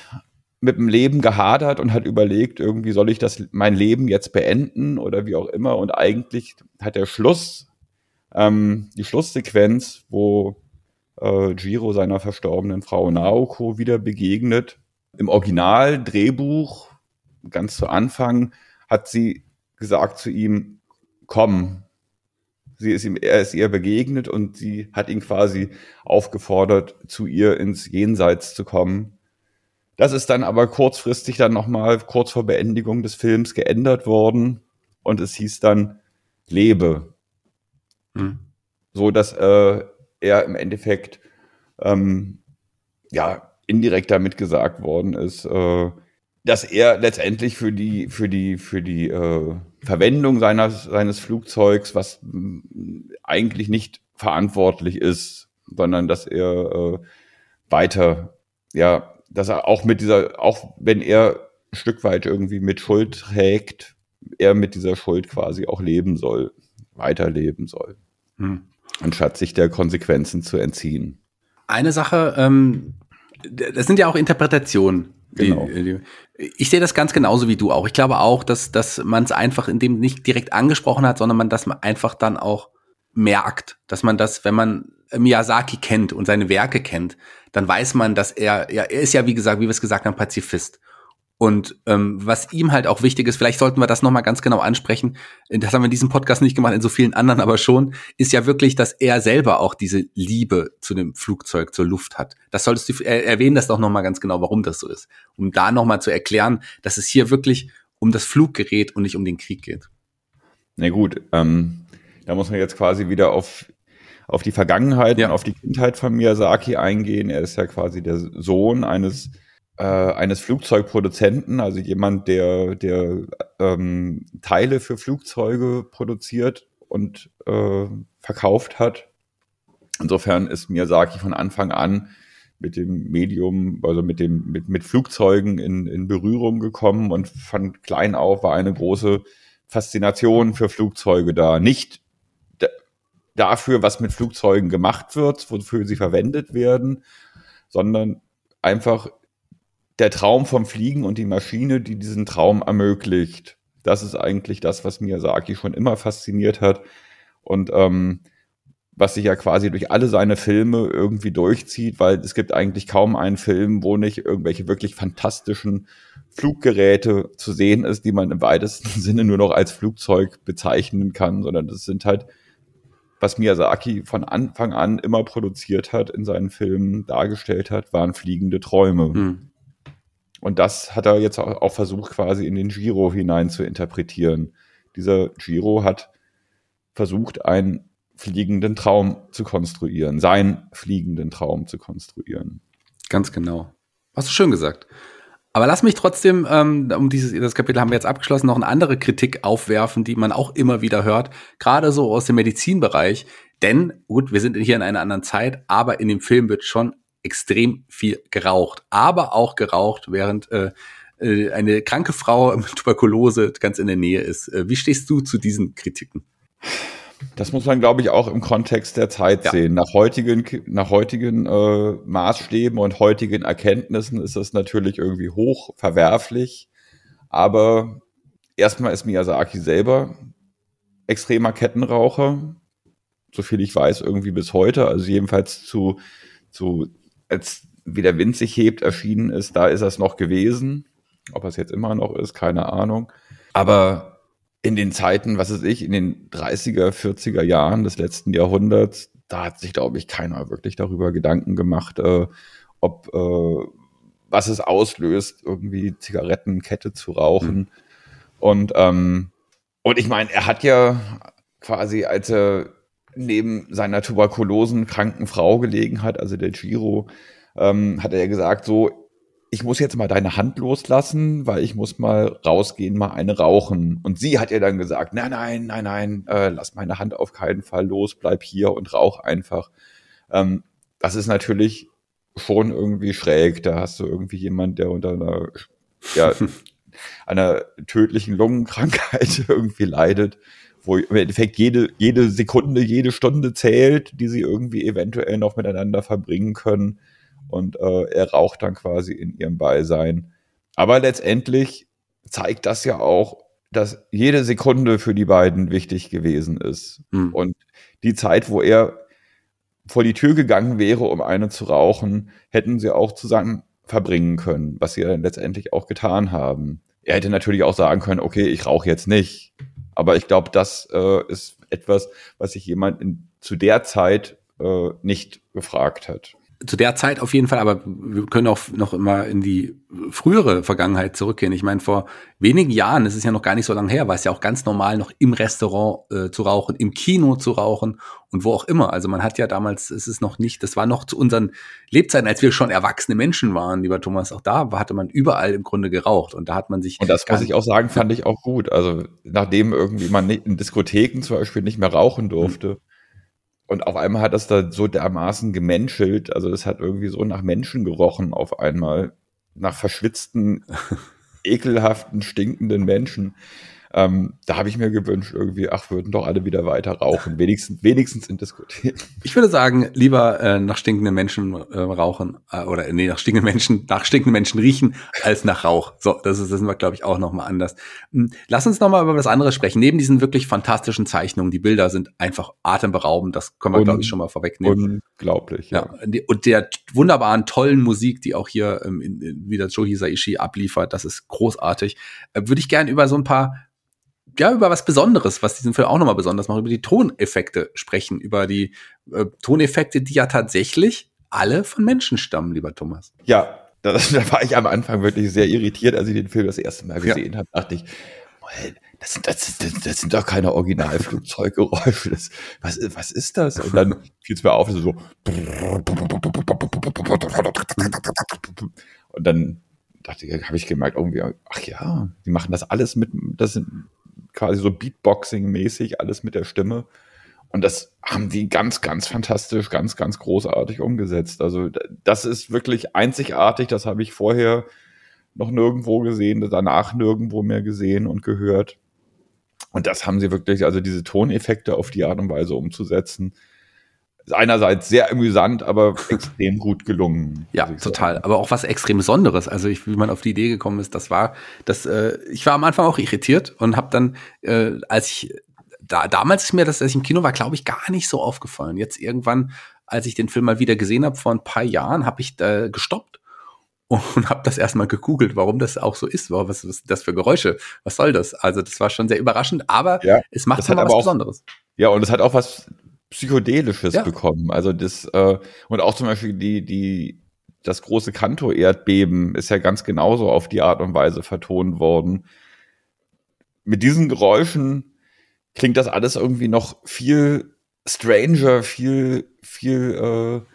mit dem Leben gehadert und hat überlegt, irgendwie soll ich das mein Leben jetzt beenden oder wie auch immer. Und eigentlich hat der Schluss, ähm, die Schlusssequenz, wo äh, Giro seiner verstorbenen Frau Naoko wieder begegnet, im Original-Drehbuch, ganz zu Anfang, hat sie gesagt zu ihm, komm. Sie ist ihm, er ist ihr begegnet und sie hat ihn quasi aufgefordert, zu ihr ins Jenseits zu kommen. Das ist dann aber kurzfristig dann nochmal, kurz vor Beendigung des Films, geändert worden und es hieß dann Lebe. Hm. So dass äh, er im Endeffekt ähm, ja indirekt damit gesagt worden ist, äh, dass er letztendlich für die für die für die äh, Verwendung seines seines Flugzeugs, was eigentlich nicht verantwortlich ist, sondern dass er äh, weiter, ja, dass er auch mit dieser, auch wenn er ein Stück weit irgendwie mit Schuld trägt, er mit dieser Schuld quasi auch leben soll, weiterleben soll, hm. anstatt sich der Konsequenzen zu entziehen. Eine Sache, ähm, das sind ja auch Interpretationen. Genau. Die, ich sehe das ganz genauso wie du auch. Ich glaube auch, dass, dass man es einfach in dem nicht direkt angesprochen hat, sondern man, dass man einfach dann auch merkt, dass man das, wenn man Miyazaki kennt und seine Werke kennt, dann weiß man, dass er, ja, er ist ja, wie gesagt, wie wir es gesagt haben, Pazifist. Und ähm, was ihm halt auch wichtig ist, vielleicht sollten wir das nochmal ganz genau ansprechen, das haben wir in diesem Podcast nicht gemacht, in so vielen anderen aber schon, ist ja wirklich, dass er selber auch diese Liebe zu dem Flugzeug, zur Luft hat. Das solltest du er, erwähnen das doch nochmal ganz genau, warum das so ist. Um da nochmal zu erklären, dass es hier wirklich um das Fluggerät und nicht um den Krieg geht. Na gut, ähm, da muss man jetzt quasi wieder auf, auf die Vergangenheit ja. und auf die Kindheit von Miyazaki eingehen. Er ist ja quasi der Sohn eines äh, eines Flugzeugproduzenten, also jemand, der, der ähm, Teile für Flugzeuge produziert und äh, verkauft hat. Insofern ist Miyazaki von Anfang an mit dem Medium, also mit dem, mit, mit Flugzeugen in, in Berührung gekommen und von klein auf war eine große Faszination für Flugzeuge da. Nicht dafür, was mit Flugzeugen gemacht wird, wofür sie verwendet werden, sondern einfach der Traum vom Fliegen und die Maschine, die diesen Traum ermöglicht. Das ist eigentlich das, was Miyazaki schon immer fasziniert hat und ähm, was sich ja quasi durch alle seine Filme irgendwie durchzieht, weil es gibt eigentlich kaum einen Film, wo nicht irgendwelche wirklich fantastischen Fluggeräte zu sehen ist, die man im weitesten Sinne nur noch als Flugzeug bezeichnen kann, sondern das sind halt, was Miyazaki von Anfang an immer produziert hat, in seinen Filmen dargestellt hat, waren fliegende Träume. Hm. Und das hat er jetzt auch versucht, quasi in den Giro hinein zu interpretieren. Dieser Giro hat versucht, einen fliegenden Traum zu konstruieren, seinen fliegenden Traum zu konstruieren. Ganz genau. Hast du schön gesagt. Aber lass mich trotzdem, ähm, um dieses das Kapitel haben wir jetzt abgeschlossen, noch eine andere Kritik aufwerfen, die man auch immer wieder hört, gerade so aus dem Medizinbereich. Denn, gut, wir sind hier in einer anderen Zeit, aber in dem Film wird schon extrem viel geraucht, aber auch geraucht, während äh, äh, eine kranke Frau mit Tuberkulose ganz in der Nähe ist. Äh, wie stehst du zu diesen Kritiken? Das muss man, glaube ich, auch im Kontext der Zeit ja. sehen. Nach heutigen, nach heutigen äh, Maßstäben und heutigen Erkenntnissen ist das natürlich irgendwie hoch verwerflich. Aber erstmal ist Miyazaki selber extremer Kettenraucher. So viel ich weiß, irgendwie bis heute. Also jedenfalls zu, zu als wie der Wind sich hebt erschienen ist, da ist es noch gewesen. Ob es jetzt immer noch ist, keine Ahnung. Aber in den Zeiten, was weiß ich, in den 30er, 40er Jahren des letzten Jahrhunderts, da hat sich, glaube ich, keiner wirklich darüber Gedanken gemacht, äh, ob äh, was es auslöst, irgendwie Zigarettenkette zu rauchen. Mhm. Und, ähm, und ich meine, er hat ja quasi, als er neben seiner tuberkulosenkranken Frau gelegen hat, also der Giro, ähm, hat er gesagt, so, ich muss jetzt mal deine Hand loslassen, weil ich muss mal rausgehen, mal eine rauchen. Und sie hat ja dann gesagt, nein, nein, nein, nein, äh, lass meine Hand auf keinen Fall los, bleib hier und rauch einfach. Ähm, das ist natürlich schon irgendwie schräg. Da hast du irgendwie jemand, der unter einer, ja, einer tödlichen Lungenkrankheit irgendwie leidet wo im Endeffekt jede, jede Sekunde, jede Stunde zählt, die sie irgendwie eventuell noch miteinander verbringen können. Und äh, er raucht dann quasi in ihrem Beisein. Aber letztendlich zeigt das ja auch, dass jede Sekunde für die beiden wichtig gewesen ist. Mhm. Und die Zeit, wo er vor die Tür gegangen wäre, um eine zu rauchen, hätten sie auch zusammen verbringen können, was sie dann letztendlich auch getan haben. Er hätte natürlich auch sagen können, okay, ich rauche jetzt nicht. Aber ich glaube, das äh, ist etwas, was sich jemand in, zu der Zeit äh, nicht gefragt hat zu der Zeit auf jeden Fall, aber wir können auch noch immer in die frühere Vergangenheit zurückgehen. Ich meine, vor wenigen Jahren, es ist ja noch gar nicht so lange her, war es ja auch ganz normal, noch im Restaurant äh, zu rauchen, im Kino zu rauchen und wo auch immer. Also man hat ja damals, es ist noch nicht, das war noch zu unseren Lebzeiten, als wir schon erwachsene Menschen waren, lieber Thomas, auch da hatte man überall im Grunde geraucht und da hat man sich. Und das muss ich auch sagen, fand ich auch gut. Also nachdem irgendwie man in Diskotheken zum Beispiel nicht mehr rauchen durfte. Mhm und auf einmal hat das da so dermaßen gemenschelt. Also es hat irgendwie so nach Menschen gerochen auf einmal. Nach verschwitzten, ekelhaften, stinkenden Menschen. Ähm, da habe ich mir gewünscht, irgendwie, ach, würden doch alle wieder weiter rauchen, wenigstens, wenigstens in Diskotheken. Ich würde sagen, lieber äh, nach stinkenden Menschen äh, rauchen äh, oder nee, nach stinkenden Menschen, nach stinkenden Menschen riechen, als nach Rauch. So, das ist, das sind wir, glaube ich, auch nochmal anders. Hm, lass uns nochmal über was anderes sprechen. Neben diesen wirklich fantastischen Zeichnungen, die Bilder sind einfach atemberaubend, das können wir, glaube ich, schon mal vorwegnehmen. Unglaublich. Ja. ja. Und der wunderbaren, tollen Musik, die auch hier ähm, in, in, wieder Joe Hisaishi abliefert, das ist großartig. Äh, würde ich gerne über so ein paar ja, über was Besonderes, was diesen Film auch nochmal besonders macht, über die Toneffekte sprechen, über die äh, Toneffekte, die ja tatsächlich alle von Menschen stammen, lieber Thomas. Ja, da, da war ich am Anfang wirklich sehr irritiert, als ich den Film das erste Mal gesehen ja. habe, dachte ich, das sind, das, das, das sind doch keine Originalflugzeuggeräusche. Das, was, was ist das? Und dann fiel es mir auf, so. Und dann dachte ich, habe ich gemerkt, irgendwie, ach ja, die machen das alles mit, das sind quasi so Beatboxing-mäßig, alles mit der Stimme. Und das haben die ganz, ganz fantastisch, ganz, ganz großartig umgesetzt. Also das ist wirklich einzigartig. Das habe ich vorher noch nirgendwo gesehen, danach nirgendwo mehr gesehen und gehört. Und das haben sie wirklich, also diese Toneffekte auf die Art und Weise umzusetzen, einerseits sehr amüsant, aber extrem gut gelungen. Ja, total. Aber auch was extrem Besonderes. Also ich, wie man auf die Idee gekommen ist, das war, das, äh, ich war am Anfang auch irritiert und habe dann, äh, als ich da, damals ist mir das, als ich im Kino war, glaube ich, gar nicht so aufgefallen. Jetzt irgendwann, als ich den Film mal wieder gesehen habe vor ein paar Jahren, habe ich da gestoppt und habe das erstmal gegoogelt, warum das auch so ist. Wow, was ist das für Geräusche? Was soll das? Also das war schon sehr überraschend, aber ja, es macht hat was auch, Besonderes. Ja, und es hat auch was Psychedelisches ja. bekommen. Also das, äh, und auch zum Beispiel die, die, das große Kanto-Erdbeben ist ja ganz genauso auf die Art und Weise vertont worden. Mit diesen Geräuschen klingt das alles irgendwie noch viel stranger, viel, viel äh,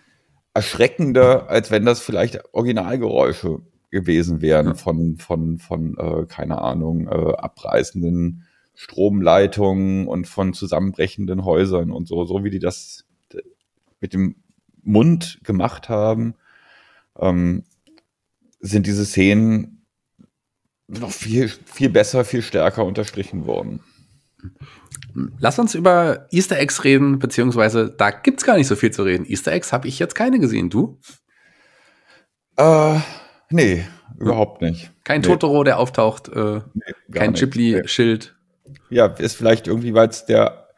erschreckender, als wenn das vielleicht Originalgeräusche gewesen wären von, von, von äh, keine Ahnung, äh, abreißenden Stromleitungen und von zusammenbrechenden Häusern und so, so wie die das mit dem Mund gemacht haben, ähm, sind diese Szenen noch viel, viel besser, viel stärker unterstrichen worden. Lass uns über Easter Eggs reden, beziehungsweise da gibt es gar nicht so viel zu reden. Easter Eggs habe ich jetzt keine gesehen. Du? Äh, nee, überhaupt nicht. Kein nee. Totoro, der auftaucht, äh, nee, kein Ghibli-Schild ja, ist vielleicht irgendwie, weil es der,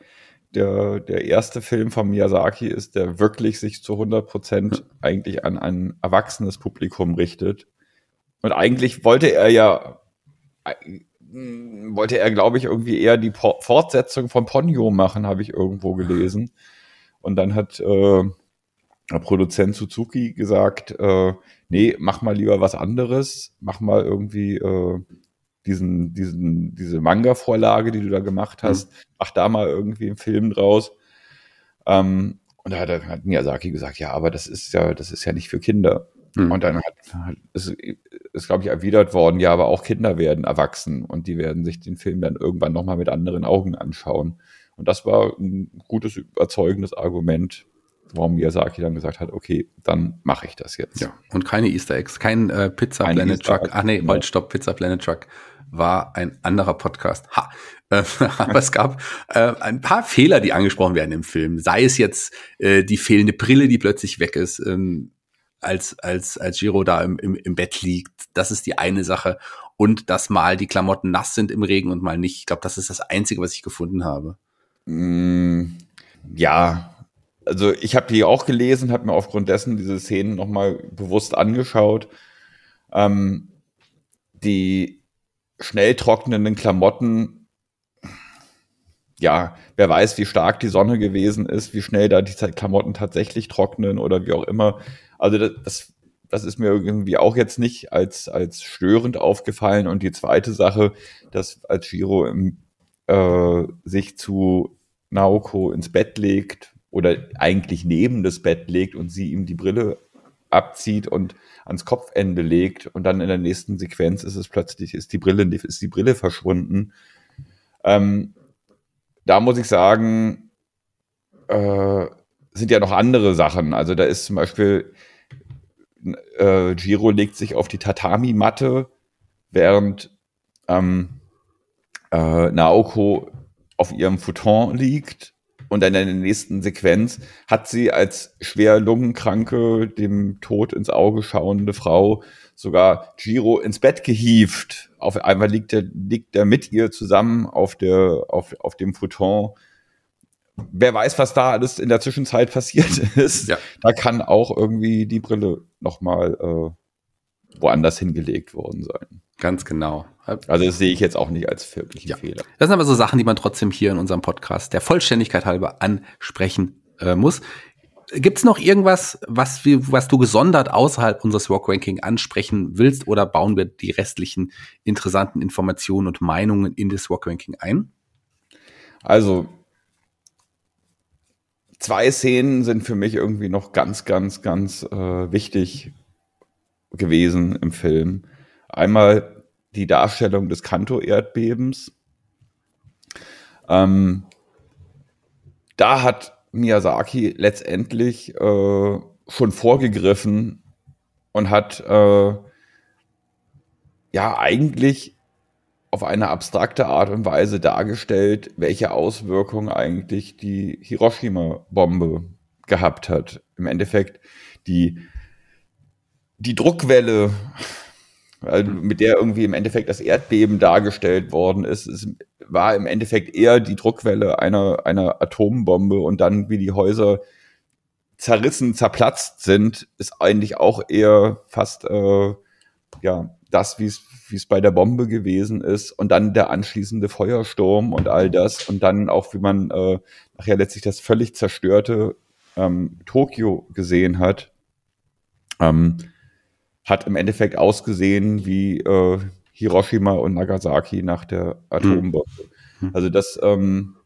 der, der erste Film von Miyazaki ist, der wirklich sich zu 100 Prozent eigentlich an ein erwachsenes Publikum richtet. Und eigentlich wollte er ja, wollte er, glaube ich, irgendwie eher die po Fortsetzung von Ponyo machen, habe ich irgendwo gelesen. Und dann hat äh, der Produzent Suzuki gesagt, äh, nee, mach mal lieber was anderes, mach mal irgendwie äh, diesen, diesen, diese Manga-Vorlage, die du da gemacht mhm. hast, mhm. mach da mal irgendwie einen Film draus. Ähm, und da hat, hat Miyazaki gesagt, ja, aber das ist ja, das ist ja nicht für Kinder. Mhm. Und dann hat, hat ist, ist glaube ich, erwidert worden, ja, aber auch Kinder werden erwachsen und die werden sich den Film dann irgendwann nochmal mit anderen Augen anschauen. Und das war ein gutes, überzeugendes Argument, warum Miyazaki dann gesagt hat, okay, dann mache ich das jetzt. Ja, und keine Easter Eggs, kein äh, Pizza keine Planet Truck. Ach nee, genau. Stopp, Pizza Planet Truck war ein anderer Podcast. Ha. Äh, aber es gab äh, ein paar Fehler, die angesprochen werden im Film. Sei es jetzt äh, die fehlende Brille, die plötzlich weg ist, ähm, als, als, als Giro da im, im, im Bett liegt. Das ist die eine Sache. Und dass mal die Klamotten nass sind im Regen und mal nicht. Ich glaube, das ist das Einzige, was ich gefunden habe. Mm, ja, also ich habe die auch gelesen, habe mir aufgrund dessen diese Szenen nochmal bewusst angeschaut. Ähm, die schnell trocknenden Klamotten, ja, wer weiß, wie stark die Sonne gewesen ist, wie schnell da die Klamotten tatsächlich trocknen oder wie auch immer. Also das, das ist mir irgendwie auch jetzt nicht als, als störend aufgefallen. Und die zweite Sache, dass als Shiro im, äh, sich zu Naoko ins Bett legt oder eigentlich neben das Bett legt und sie ihm die Brille abzieht und ans Kopfende legt und dann in der nächsten Sequenz ist es plötzlich, ist die Brille, ist die Brille verschwunden. Ähm, da muss ich sagen, äh, sind ja noch andere Sachen. Also da ist zum Beispiel, äh, Giro legt sich auf die Tatami-Matte, während ähm, äh, Naoko auf ihrem Futon liegt und dann in der nächsten Sequenz hat sie als schwer Lungenkranke, dem Tod ins Auge schauende Frau sogar Giro ins Bett gehievt. Auf einmal liegt er, liegt er mit ihr zusammen auf der, auf, auf dem Futon. Wer weiß, was da alles in der Zwischenzeit passiert ist. Ja. Da kann auch irgendwie die Brille nochmal äh, woanders hingelegt worden sein. Ganz genau. Also das sehe ich jetzt auch nicht als wirklichen ja. Fehler. Das sind aber so Sachen, die man trotzdem hier in unserem Podcast der Vollständigkeit halber ansprechen äh, muss. Gibt es noch irgendwas, was, wir, was du gesondert außerhalb unseres Rock-Ranking ansprechen willst oder bauen wir die restlichen interessanten Informationen und Meinungen in das Rock-Ranking ein? Also, zwei Szenen sind für mich irgendwie noch ganz, ganz, ganz äh, wichtig gewesen im Film. Einmal die Darstellung des Kanto-Erdbebens. Ähm, da hat Miyazaki letztendlich äh, schon vorgegriffen und hat äh, ja eigentlich auf eine abstrakte Art und Weise dargestellt, welche Auswirkungen eigentlich die Hiroshima-Bombe gehabt hat. Im Endeffekt die, die Druckwelle mit der irgendwie im Endeffekt das Erdbeben dargestellt worden ist. Es war im Endeffekt eher die Druckwelle einer, einer Atombombe und dann, wie die Häuser zerrissen, zerplatzt sind, ist eigentlich auch eher fast äh, ja das, wie es wie es bei der Bombe gewesen ist und dann der anschließende Feuersturm und all das und dann auch, wie man äh, nachher letztlich das völlig zerstörte ähm, Tokio gesehen hat. Ähm, hat im Endeffekt ausgesehen wie äh, Hiroshima und Nagasaki nach der Atombombe. Mhm. Also das ähm,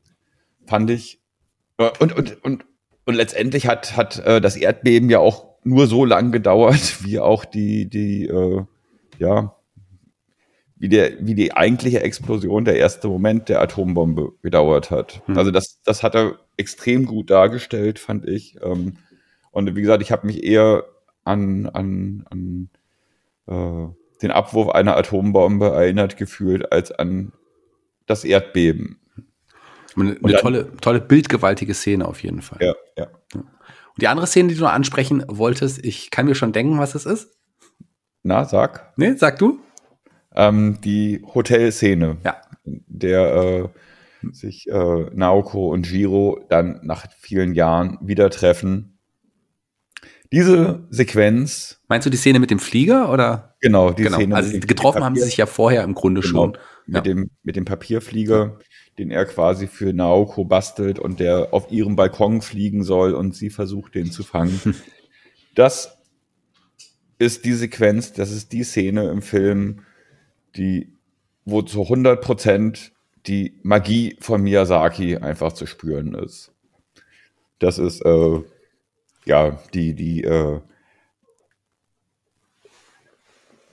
fand ich äh, und, und, und, und letztendlich hat, hat äh, das Erdbeben ja auch nur so lang gedauert, wie auch die, die äh, ja, wie, der, wie die eigentliche Explosion, der erste Moment der Atombombe gedauert hat. Mhm. Also das, das hat er extrem gut dargestellt, fand ich. Ähm, und wie gesagt, ich habe mich eher an, an, an äh, den Abwurf einer Atombombe erinnert gefühlt als an das Erdbeben. Eine, eine dann, tolle, tolle, bildgewaltige Szene auf jeden Fall. Ja, ja. Und die andere Szene, die du noch ansprechen wolltest, ich kann mir schon denken, was es ist. Na, sag. Nee, sag du. Ähm, die Hotelszene. Ja. Der äh, sich äh, Naoko und Jiro dann nach vielen Jahren wieder treffen diese Sequenz. Meinst du die Szene mit dem Flieger oder? Genau, die genau. Szene. Also getroffen haben sie sich ja vorher im Grunde genau, schon. Mit ja. dem, mit dem Papierflieger, den er quasi für Naoko bastelt und der auf ihrem Balkon fliegen soll und sie versucht, den zu fangen. das ist die Sequenz, das ist die Szene im Film, die, wo zu 100 Prozent die Magie von Miyazaki einfach zu spüren ist. Das ist, äh, ja, die, die, äh,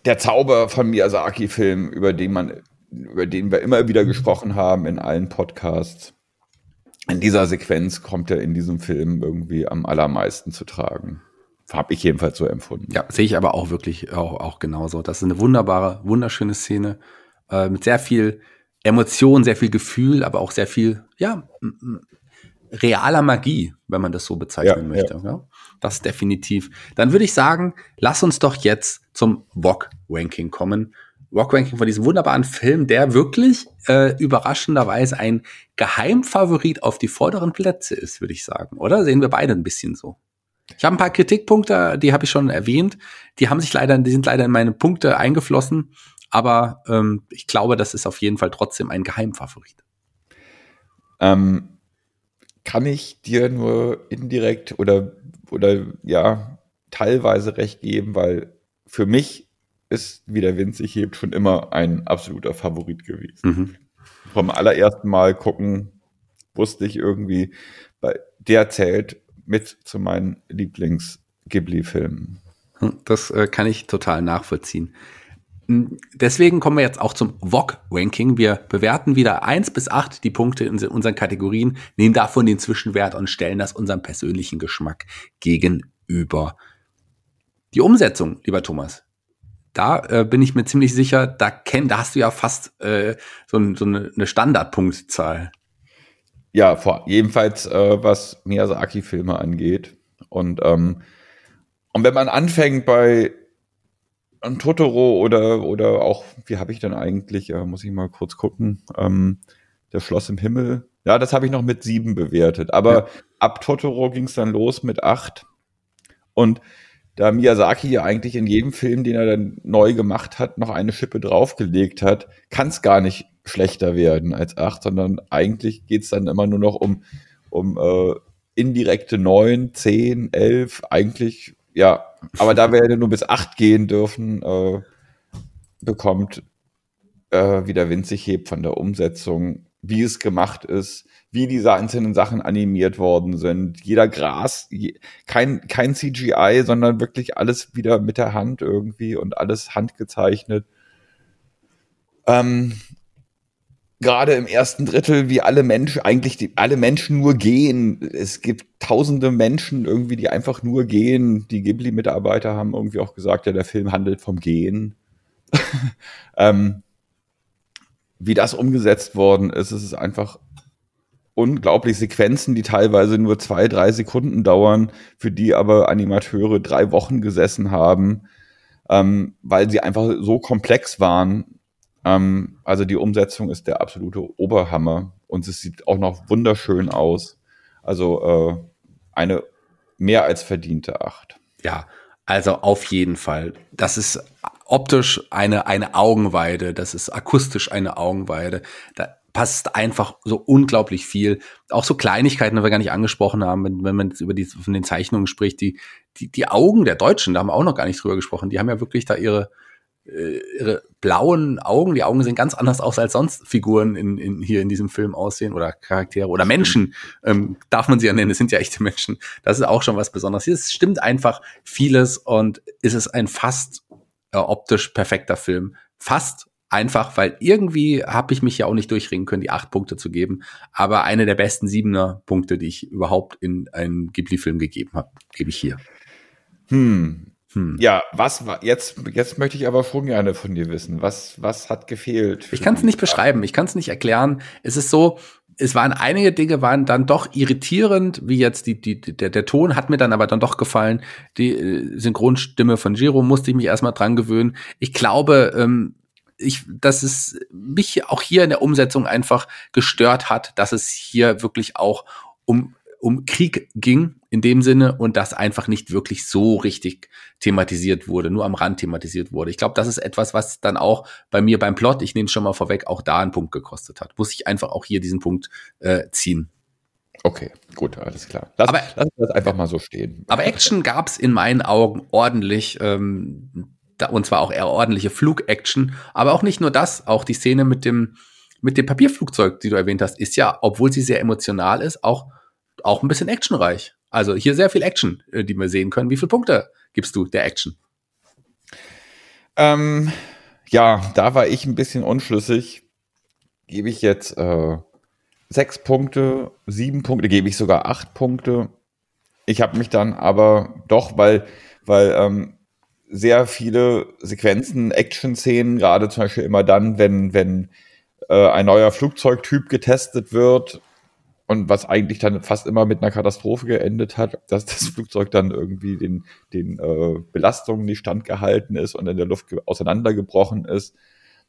der Zauber von Miyazaki-Film, über den man, über den wir immer wieder gesprochen haben in allen Podcasts. In dieser Sequenz kommt er in diesem Film irgendwie am allermeisten zu tragen. Habe ich jedenfalls so empfunden. Ja, sehe ich aber auch wirklich auch, auch genauso. Das ist eine wunderbare, wunderschöne Szene äh, mit sehr viel Emotion, sehr viel Gefühl, aber auch sehr viel, ja, realer Magie, wenn man das so bezeichnen ja, möchte. Ja. Das definitiv. Dann würde ich sagen, lass uns doch jetzt zum VOG-Ranking kommen. VOG-Ranking von diesem wunderbaren Film, der wirklich äh, überraschenderweise ein Geheimfavorit auf die vorderen Plätze ist, würde ich sagen. Oder sehen wir beide ein bisschen so? Ich habe ein paar Kritikpunkte, die habe ich schon erwähnt. Die haben sich leider, die sind leider in meine Punkte eingeflossen. Aber ähm, ich glaube, das ist auf jeden Fall trotzdem ein Geheimfavorit. Ähm, kann ich dir nur indirekt oder, oder ja, teilweise recht geben, weil für mich ist, wie der Wind sich hebt, schon immer ein absoluter Favorit gewesen. Mhm. Vom allerersten Mal gucken, wusste ich irgendwie, weil der zählt mit zu meinen Lieblings-Ghibli-Filmen. Hm, das äh, kann ich total nachvollziehen. Deswegen kommen wir jetzt auch zum VOG-Ranking. Wir bewerten wieder eins bis acht die Punkte in unseren Kategorien, nehmen davon den Zwischenwert und stellen das unserem persönlichen Geschmack gegenüber. Die Umsetzung, lieber Thomas. da äh, bin ich mir ziemlich sicher, da kenn, da hast du ja fast äh, so, so eine, eine Standardpunktzahl. Ja, vor, jedenfalls äh, was Miyazaki-Filme angeht. Und, ähm, und wenn man anfängt bei ein Totoro oder, oder auch, wie habe ich denn eigentlich, äh, muss ich mal kurz gucken, ähm, der Schloss im Himmel. Ja, das habe ich noch mit sieben bewertet. Aber ja. ab Totoro ging es dann los mit acht. Und da Miyazaki ja eigentlich in jedem Film, den er dann neu gemacht hat, noch eine Schippe draufgelegt hat, kann es gar nicht schlechter werden als acht, sondern eigentlich geht es dann immer nur noch um, um äh, indirekte neun, zehn, elf, eigentlich, ja, aber da wir ja nur bis acht gehen dürfen, äh, bekommt äh, wieder winzig hebt von der Umsetzung, wie es gemacht ist, wie diese einzelnen Sachen animiert worden sind. Jeder Gras, kein, kein CGI, sondern wirklich alles wieder mit der Hand irgendwie und alles handgezeichnet. Ähm, Gerade im ersten Drittel, wie alle Menschen, eigentlich die, alle Menschen nur gehen. Es gibt tausende Menschen irgendwie, die einfach nur gehen. Die Ghibli-Mitarbeiter haben irgendwie auch gesagt, ja, der Film handelt vom Gehen. ähm, wie das umgesetzt worden ist, es ist einfach unglaublich Sequenzen, die teilweise nur zwei, drei Sekunden dauern, für die aber Animateure drei Wochen gesessen haben, ähm, weil sie einfach so komplex waren. Ähm, also die Umsetzung ist der absolute Oberhammer und es sieht auch noch wunderschön aus. Also äh, eine mehr als verdiente Acht. Ja, also auf jeden Fall. Das ist optisch eine, eine Augenweide, das ist akustisch eine Augenweide. Da passt einfach so unglaublich viel. Auch so Kleinigkeiten, die wir gar nicht angesprochen haben, wenn, wenn man über die von den Zeichnungen spricht, die, die, die Augen der Deutschen, da haben wir auch noch gar nicht drüber gesprochen, die haben ja wirklich da ihre, äh, ihre blauen Augen. Die Augen sehen ganz anders aus, als sonst Figuren in, in, hier in diesem Film aussehen oder Charaktere oder Menschen, ähm, darf man sie ja nennen. Es sind ja echte Menschen. Das ist auch schon was Besonderes. Es stimmt einfach vieles und ist ein fast äh, optisch perfekter Film. Fast einfach, weil irgendwie habe ich mich ja auch nicht durchringen können, die acht Punkte zu geben. Aber eine der besten siebener Punkte, die ich überhaupt in einen Ghibli-Film gegeben habe, gebe ich hier. Hm. Hm. Ja, was war jetzt? Jetzt möchte ich aber schon gerne von dir wissen. Was was hat gefehlt? Ich kann es nicht beschreiben. Ich kann es nicht erklären. Es ist so. Es waren einige Dinge waren dann doch irritierend, wie jetzt die, die, der, der Ton hat mir dann aber dann doch gefallen. Die äh, Synchronstimme von Giro musste ich mich erstmal dran gewöhnen. Ich glaube, ähm, ich, dass es mich auch hier in der Umsetzung einfach gestört hat, dass es hier wirklich auch um, um Krieg ging in dem Sinne und das einfach nicht wirklich so richtig thematisiert wurde, nur am Rand thematisiert wurde. Ich glaube, das ist etwas, was dann auch bei mir beim Plot, ich nehme schon mal vorweg, auch da einen Punkt gekostet hat. Muss ich einfach auch hier diesen Punkt äh, ziehen. Okay, gut, alles klar. Lass, aber, lass das einfach mal so stehen. Aber Action gab's in meinen Augen ordentlich. Ähm, und zwar auch eher ordentliche Flug-Action. Aber auch nicht nur das, auch die Szene mit dem, mit dem Papierflugzeug, die du erwähnt hast, ist ja, obwohl sie sehr emotional ist, auch, auch ein bisschen actionreich. Also hier sehr viel Action, äh, die wir sehen können. Wie viele Punkte gibst du der Action? Ähm, ja, da war ich ein bisschen unschlüssig. Gebe ich jetzt äh, sechs Punkte, sieben Punkte, gebe ich sogar acht Punkte. Ich habe mich dann aber doch, weil, weil ähm, sehr viele Sequenzen, Action-Szenen, gerade zum Beispiel immer dann, wenn, wenn äh, ein neuer Flugzeugtyp getestet wird und was eigentlich dann fast immer mit einer Katastrophe geendet hat, dass das Flugzeug dann irgendwie den, den äh, Belastungen nicht standgehalten ist und in der Luft auseinandergebrochen ist.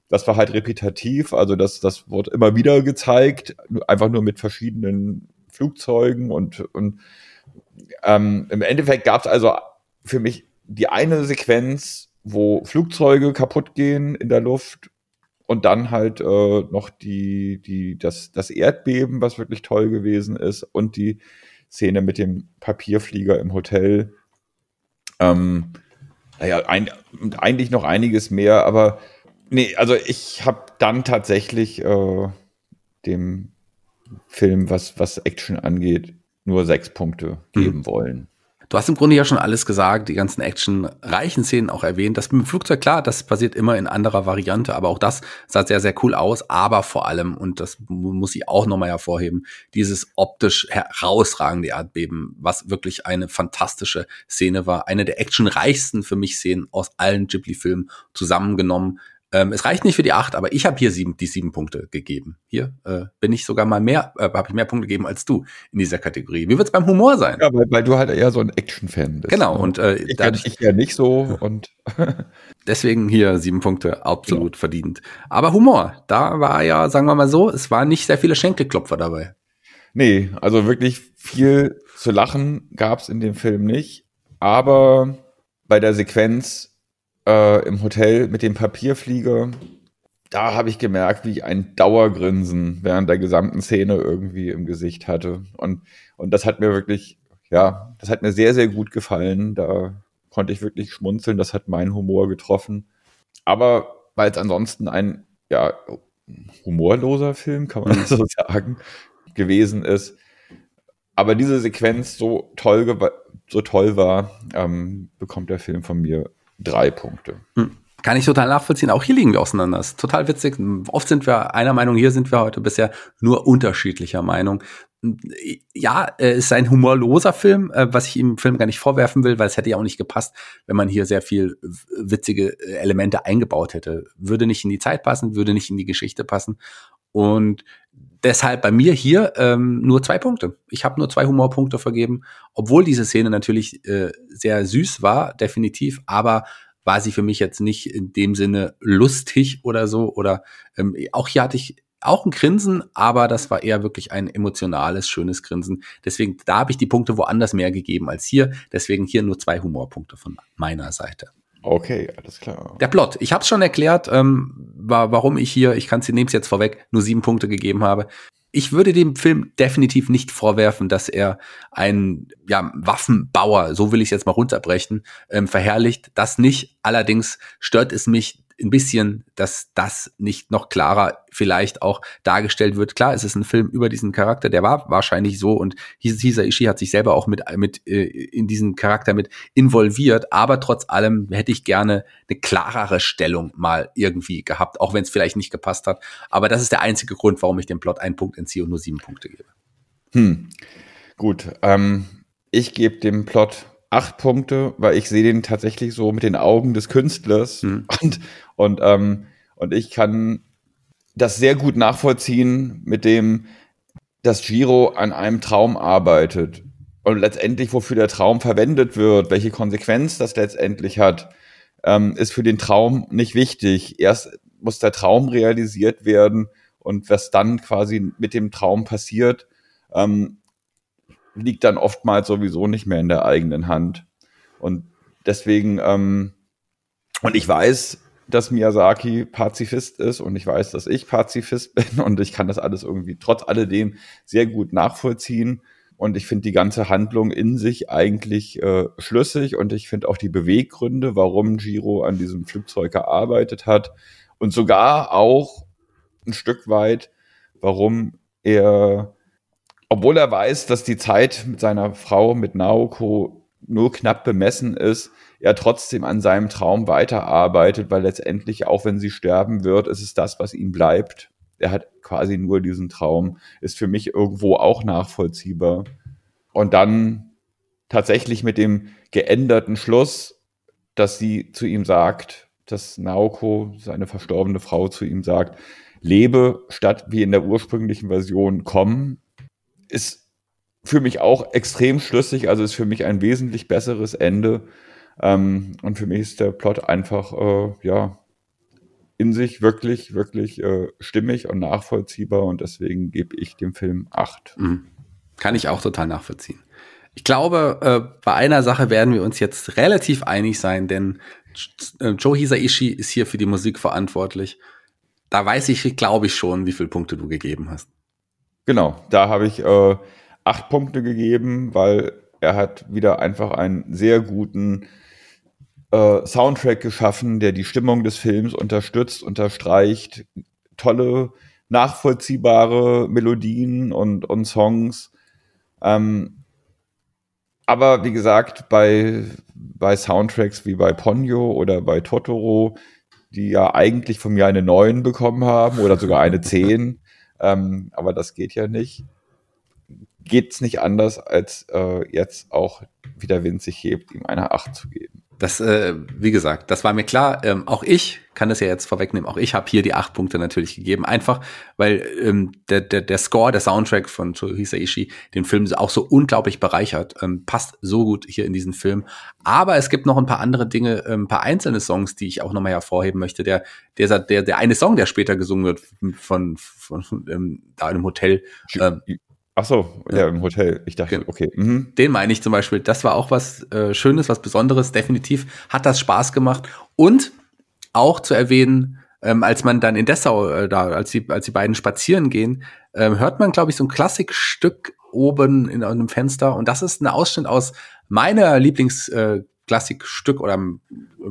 Das war halt repetitiv, also das, das wurde immer wieder gezeigt, einfach nur mit verschiedenen Flugzeugen und, und ähm, im Endeffekt gab es also für mich die eine Sequenz, wo Flugzeuge kaputt gehen in der Luft und dann halt äh, noch die, die, das, das Erdbeben, was wirklich toll gewesen ist, und die Szene mit dem Papierflieger im Hotel. Ähm, naja, ein, eigentlich noch einiges mehr, aber nee, also ich habe dann tatsächlich äh, dem Film, was, was Action angeht, nur sechs Punkte geben hm. wollen. Du hast im Grunde ja schon alles gesagt, die ganzen actionreichen Szenen auch erwähnt. Das mit dem Flugzeug, klar, das passiert immer in anderer Variante, aber auch das sah sehr, sehr cool aus. Aber vor allem, und das muss ich auch nochmal hervorheben, dieses optisch herausragende Erdbeben, was wirklich eine fantastische Szene war. Eine der actionreichsten für mich Szenen aus allen Ghibli-Filmen zusammengenommen. Ähm, es reicht nicht für die acht, aber ich habe hier sieben, die sieben Punkte gegeben. Hier äh, bin ich sogar mal mehr, äh, habe ich mehr Punkte gegeben als du in dieser Kategorie. Wie wird's beim Humor sein? Ja, weil, weil du halt eher so ein Action-Fan bist. Genau, ne? und äh, ich, dadurch, ich ja nicht so und deswegen hier sieben Punkte absolut genau. verdient. Aber Humor, da war ja, sagen wir mal so, es waren nicht sehr viele Schenkelklopfer dabei. Nee, also wirklich viel zu lachen gab's in dem Film nicht. Aber bei der Sequenz äh, im Hotel mit dem Papierflieger, da habe ich gemerkt, wie ich ein Dauergrinsen während der gesamten Szene irgendwie im Gesicht hatte. Und, und das hat mir wirklich, ja, das hat mir sehr, sehr gut gefallen. Da konnte ich wirklich schmunzeln. Das hat meinen Humor getroffen. Aber weil es ansonsten ein, ja, humorloser Film, kann man so sagen, gewesen ist. Aber diese Sequenz so toll, so toll war, ähm, bekommt der Film von mir drei Punkte. Hm. Kann ich total nachvollziehen. Auch hier liegen wir auseinander. Das ist total witzig. Oft sind wir einer Meinung, hier sind wir heute bisher nur unterschiedlicher Meinung. Ja, es ist ein humorloser Film, äh, was ich ihm Film gar nicht vorwerfen will, weil es hätte ja auch nicht gepasst, wenn man hier sehr viel witzige Elemente eingebaut hätte. Würde nicht in die Zeit passen, würde nicht in die Geschichte passen. Und deshalb bei mir hier ähm, nur zwei Punkte. Ich habe nur zwei Humorpunkte vergeben, obwohl diese Szene natürlich äh, sehr süß war, definitiv, aber war sie für mich jetzt nicht in dem Sinne lustig oder so. Oder ähm, auch hier hatte ich auch ein Grinsen, aber das war eher wirklich ein emotionales, schönes Grinsen. Deswegen, da habe ich die Punkte woanders mehr gegeben als hier. Deswegen hier nur zwei Humorpunkte von meiner Seite. Okay, alles klar. Der Plot. Ich habe es schon erklärt, ähm, warum ich hier, ich kann es nehme es jetzt vorweg, nur sieben Punkte gegeben habe. Ich würde dem Film definitiv nicht vorwerfen, dass er einen ja, Waffenbauer, so will ich es jetzt mal runterbrechen, ähm, verherrlicht. Das nicht. Allerdings stört es mich ein bisschen, dass das nicht noch klarer vielleicht auch dargestellt wird. Klar, es ist ein Film über diesen Charakter, der war wahrscheinlich so und Hisa Ishii hat sich selber auch mit, mit äh, in diesen Charakter mit involviert, aber trotz allem hätte ich gerne eine klarere Stellung mal irgendwie gehabt, auch wenn es vielleicht nicht gepasst hat. Aber das ist der einzige Grund, warum ich dem Plot einen Punkt entziehe und nur sieben Punkte gebe. Hm. Gut, ähm, ich gebe dem Plot acht Punkte, weil ich sehe den tatsächlich so mit den Augen des Künstlers mhm. und, und, ähm, und ich kann das sehr gut nachvollziehen mit dem, dass Giro an einem Traum arbeitet und letztendlich, wofür der Traum verwendet wird, welche Konsequenz das letztendlich hat, ähm, ist für den Traum nicht wichtig. Erst muss der Traum realisiert werden und was dann quasi mit dem Traum passiert, ähm, liegt dann oftmals sowieso nicht mehr in der eigenen Hand. Und deswegen, ähm, und ich weiß, dass Miyazaki Pazifist ist und ich weiß, dass ich Pazifist bin und ich kann das alles irgendwie trotz alledem sehr gut nachvollziehen. Und ich finde die ganze Handlung in sich eigentlich äh, schlüssig und ich finde auch die Beweggründe, warum Giro an diesem Flugzeug gearbeitet hat und sogar auch ein Stück weit, warum er obwohl er weiß, dass die Zeit mit seiner Frau, mit Naoko, nur knapp bemessen ist, er trotzdem an seinem Traum weiterarbeitet, weil letztendlich, auch wenn sie sterben wird, ist es das, was ihm bleibt. Er hat quasi nur diesen Traum, ist für mich irgendwo auch nachvollziehbar. Und dann tatsächlich mit dem geänderten Schluss, dass sie zu ihm sagt, dass Naoko, seine verstorbene Frau, zu ihm sagt, lebe statt wie in der ursprünglichen Version kommen, ist für mich auch extrem schlüssig, also ist für mich ein wesentlich besseres Ende. Ähm, und für mich ist der Plot einfach, äh, ja, in sich wirklich, wirklich äh, stimmig und nachvollziehbar und deswegen gebe ich dem Film acht. Mhm. Kann ich auch total nachvollziehen. Ich glaube, äh, bei einer Sache werden wir uns jetzt relativ einig sein, denn äh, Joe Hisaishi ist hier für die Musik verantwortlich. Da weiß ich, glaube ich schon, wie viele Punkte du gegeben hast. Genau, da habe ich äh, acht Punkte gegeben, weil er hat wieder einfach einen sehr guten äh, Soundtrack geschaffen, der die Stimmung des Films unterstützt, unterstreicht, tolle, nachvollziehbare Melodien und, und Songs. Ähm, aber wie gesagt, bei, bei Soundtracks wie bei Ponyo oder bei Totoro, die ja eigentlich von mir eine 9 bekommen haben oder sogar eine 10, ähm, aber das geht ja nicht, geht es nicht anders, als äh, jetzt auch wieder winzig hebt, ihm eine 8 zu geben. Das, äh, wie gesagt, das war mir klar. Ähm, auch ich kann das ja jetzt vorwegnehmen. Auch ich habe hier die acht Punkte natürlich gegeben. Einfach, weil ähm, der, der, der Score, der Soundtrack von Tohisa Ishii den Film auch so unglaublich bereichert. Ähm, passt so gut hier in diesen Film. Aber es gibt noch ein paar andere Dinge, ähm, ein paar einzelne Songs, die ich auch nochmal hervorheben möchte. Der, der, der, der eine Song, der später gesungen wird von, von, von ähm, da in einem Hotel. Ähm, Ach so, ja, ja, im Hotel. Ich dachte, okay. Mhm. Den meine ich zum Beispiel. Das war auch was äh, Schönes, was Besonderes. Definitiv hat das Spaß gemacht. Und auch zu erwähnen, ähm, als man dann in Dessau äh, da, als die, als die beiden spazieren gehen, ähm, hört man, glaube ich, so ein Klassikstück oben in einem Fenster. Und das ist ein Ausschnitt aus meiner Lieblingsklassikstück äh, oder äh,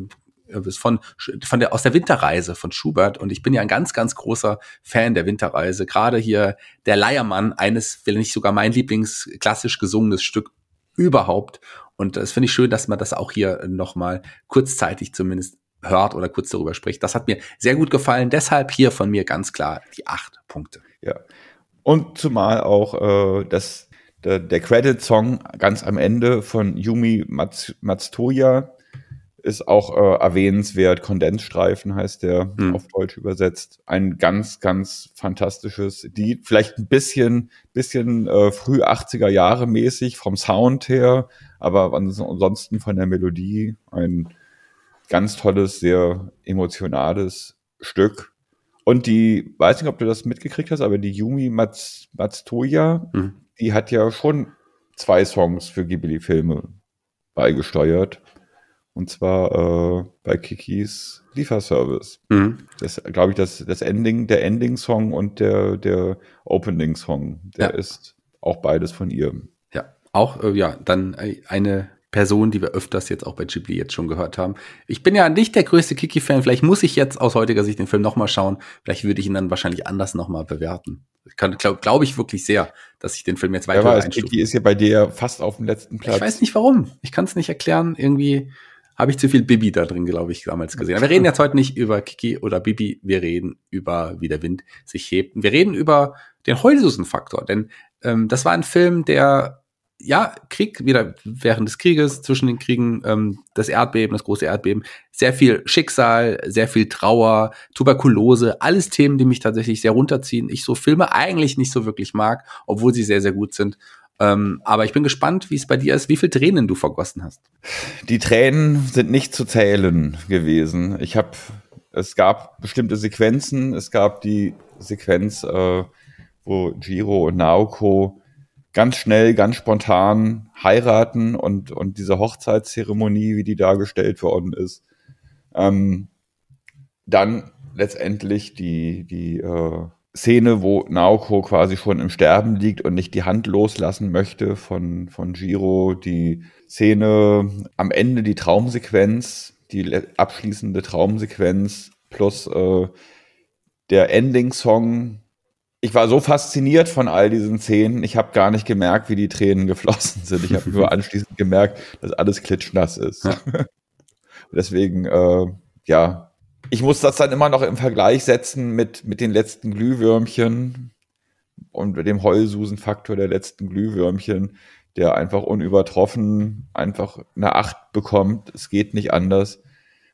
von, von der, aus der Winterreise von Schubert. Und ich bin ja ein ganz, ganz großer Fan der Winterreise. Gerade hier der Leiermann, eines, wenn nicht sogar mein Lieblings klassisch gesungenes Stück überhaupt. Und das finde ich schön, dass man das auch hier nochmal kurzzeitig zumindest hört oder kurz darüber spricht. Das hat mir sehr gut gefallen. Deshalb hier von mir ganz klar die acht Punkte. Ja. Und zumal auch äh, das, der, der Credit-Song ganz am Ende von Yumi Mats, Matsutoya, ist auch äh, erwähnenswert. Kondensstreifen heißt der hm. auf Deutsch übersetzt. Ein ganz, ganz fantastisches Lied. Vielleicht ein bisschen, bisschen äh, früh 80er Jahre mäßig vom Sound her, aber ansonsten von der Melodie ein ganz tolles, sehr emotionales Stück. Und die, weiß nicht, ob du das mitgekriegt hast, aber die Yumi Mats, Matsutoya, hm. die hat ja schon zwei Songs für Ghibli-Filme beigesteuert. Und zwar äh, bei Kikis Lieferservice. Mhm. Das glaube ich, das, das Ending, der Ending-Song und der, der Opening-Song, der ja. ist auch beides von ihr. Ja, auch, äh, ja, dann eine Person, die wir öfters jetzt auch bei Ghibli jetzt schon gehört haben. Ich bin ja nicht der größte Kiki-Fan. Vielleicht muss ich jetzt aus heutiger Sicht den Film nochmal schauen. Vielleicht würde ich ihn dann wahrscheinlich anders nochmal bewerten. Ich glaube glaub ich wirklich sehr, dass ich den Film jetzt weiter ja. Kiki ist ja bei dir fast auf dem letzten Platz. Ich weiß nicht warum. Ich kann es nicht erklären. Irgendwie habe ich zu viel Bibi da drin, glaube ich, damals gesehen. Aber wir reden jetzt heute nicht über Kiki oder Bibi, wir reden über wie der Wind sich hebt. Wir reden über den Heulsusen-Faktor, denn ähm, das war ein Film, der ja, Krieg, wieder während des Krieges, zwischen den Kriegen, ähm, das Erdbeben, das große Erdbeben, sehr viel Schicksal, sehr viel Trauer, Tuberkulose, alles Themen, die mich tatsächlich sehr runterziehen. Ich so Filme eigentlich nicht so wirklich mag, obwohl sie sehr, sehr gut sind. Ähm, aber ich bin gespannt, wie es bei dir ist, wie viel Tränen du vergossen hast. Die Tränen sind nicht zu zählen gewesen. Ich habe, es gab bestimmte Sequenzen. Es gab die Sequenz, äh, wo Jiro und Naoko ganz schnell, ganz spontan heiraten und, und diese Hochzeitszeremonie, wie die dargestellt worden ist. Ähm, dann letztendlich die, die äh, Szene, wo Naoko quasi schon im Sterben liegt und nicht die Hand loslassen möchte von, von Jiro. Die Szene am Ende, die Traumsequenz, die abschließende Traumsequenz plus äh, der Ending-Song. Ich war so fasziniert von all diesen Szenen, ich habe gar nicht gemerkt, wie die Tränen geflossen sind. Ich habe nur anschließend gemerkt, dass alles klitschnass ist. Ja. Deswegen, äh, ja, ich muss das dann immer noch im Vergleich setzen mit, mit den letzten Glühwürmchen und dem Heulsusen-Faktor der letzten Glühwürmchen, der einfach unübertroffen einfach eine Acht bekommt. Es geht nicht anders.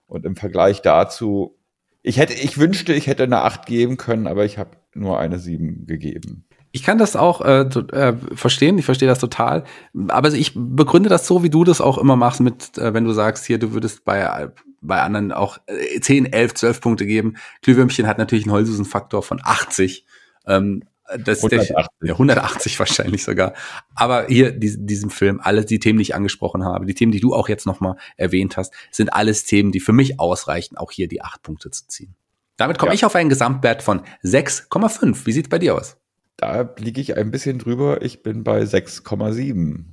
Und im Vergleich dazu, ich hätte, ich wünschte, ich hätte eine Acht geben können, aber ich habe nur eine Sieben gegeben. Ich kann das auch äh, äh, verstehen, ich verstehe das total. Aber ich begründe das so, wie du das auch immer machst, mit, äh, wenn du sagst, hier, du würdest bei bei anderen auch 10, 11, 12 Punkte geben. Glühwürmchen hat natürlich einen Heulsusen-Faktor von 80. Ähm, das 180. Der, ja, 180 wahrscheinlich sogar. Aber hier, die, diesem Film, alle die Themen, die ich angesprochen habe, die Themen, die du auch jetzt nochmal erwähnt hast, sind alles Themen, die für mich ausreichen, auch hier die 8 Punkte zu ziehen. Damit komme ja. ich auf einen Gesamtwert von 6,5. Wie sieht's bei dir aus? Da liege ich ein bisschen drüber. Ich bin bei 6,7.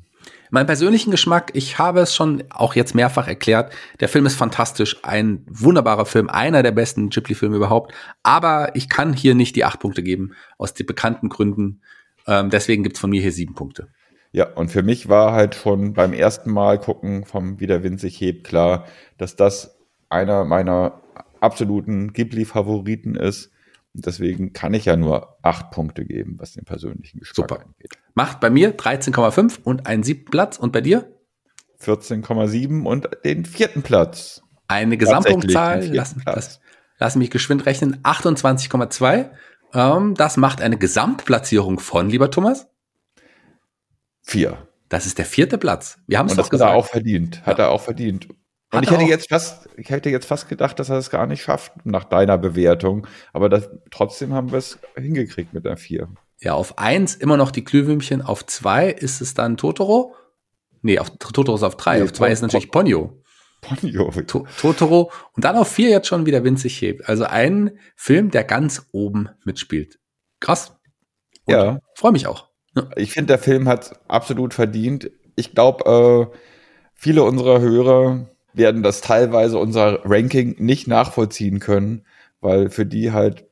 Mein persönlichen Geschmack, ich habe es schon auch jetzt mehrfach erklärt, der Film ist fantastisch, ein wunderbarer Film, einer der besten Ghibli-Filme überhaupt, aber ich kann hier nicht die acht Punkte geben, aus den bekannten Gründen. Ähm, deswegen gibt's von mir hier sieben Punkte. Ja, und für mich war halt schon beim ersten Mal gucken vom Wie der Wind sich hebt klar, dass das einer meiner absoluten Ghibli-Favoriten ist. Deswegen kann ich ja nur acht Punkte geben, was den persönlichen Geschmack Super. angeht. Macht bei mir 13,5 und einen siebten Platz. Und bei dir? 14,7 und den vierten Platz. Eine Gesamtpunktzahl, lass, lass, lass, mich geschwind rechnen, 28,2. Ähm, das macht eine Gesamtplatzierung von, lieber Thomas? Vier. Das ist der vierte Platz. Wir haben es doch gesagt. Hat er auch verdient. Hat ja. er auch verdient. Und ich hätte jetzt fast, ich hätte jetzt fast gedacht, dass er es gar nicht schafft nach deiner Bewertung. Aber das, trotzdem haben wir es hingekriegt mit der vier. Ja, auf eins immer noch die Glühwürmchen. Auf zwei ist es dann Totoro. Nee, auf Totoro ist auf drei. Nee, auf zwei ist natürlich Ponyo. Ponyo. To Totoro. Und dann auf vier jetzt schon wieder winzig hebt. Also ein Film, der ganz oben mitspielt. Krass. Und ja. Freue mich auch. Ich finde, der Film hat absolut verdient. Ich glaube, äh, viele unserer Hörer werden das teilweise unser Ranking nicht nachvollziehen können, weil für die halt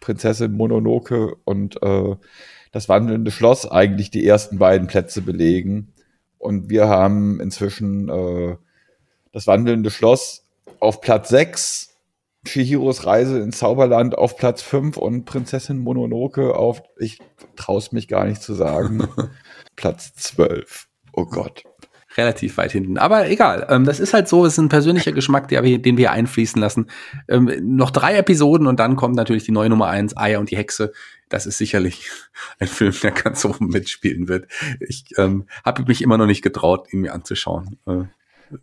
Prinzessin Mononoke und äh, das wandelnde Schloss eigentlich die ersten beiden Plätze belegen. Und wir haben inzwischen äh, das wandelnde Schloss auf Platz 6 Chihiros Reise ins Zauberland auf Platz 5 und Prinzessin Mononoke auf, ich traue mich gar nicht zu sagen, Platz 12. Oh Gott. Relativ weit hinten. Aber egal. Ähm, das ist halt so, es ist ein persönlicher Geschmack, der den wir einfließen lassen. Ähm, noch drei Episoden und dann kommt natürlich die neue Nummer 1, Eier und die Hexe. Das ist sicherlich ein Film, der ganz oben mitspielen wird. Ich ähm, habe mich immer noch nicht getraut, ihn mir anzuschauen. Äh,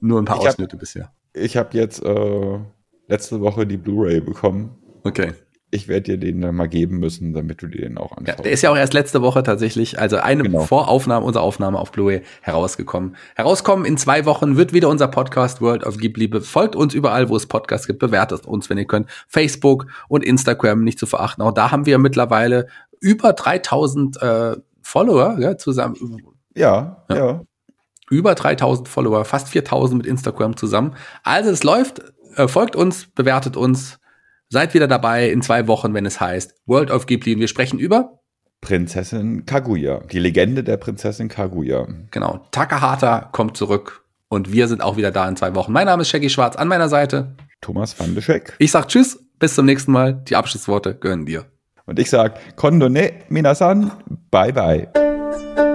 nur ein paar ich Ausschnitte hab, bisher. Ich habe jetzt äh, letzte Woche die Blu-ray bekommen. Okay. Ich werde dir den dann mal geben müssen, damit du dir den auch anschaust. Ja, der ist ja auch erst letzte Woche tatsächlich, also eine genau. Voraufnahme, unsere Aufnahme auf Blu-ray herausgekommen. Herauskommen in zwei Wochen wird wieder unser Podcast World of Ghibli. Folgt uns überall, wo es Podcasts gibt. Bewertet uns, wenn ihr könnt. Facebook und Instagram nicht zu verachten. Auch da haben wir mittlerweile über 3000 äh, Follower ja, zusammen. Ja, ja, ja. Über 3000 Follower, fast 4000 mit Instagram zusammen. Also es läuft äh, folgt uns, bewertet uns. Seid wieder dabei in zwei Wochen, wenn es heißt World of Ghibli. Und wir sprechen über Prinzessin Kaguya. Die Legende der Prinzessin Kaguya. Genau. Takahata kommt zurück. Und wir sind auch wieder da in zwei Wochen. Mein Name ist Shaggy Schwarz. An meiner Seite Thomas van de Scheck. Ich sag Tschüss. Bis zum nächsten Mal. Die Abschlussworte gehören dir. Und ich sag Kondone Minasan. Bye bye.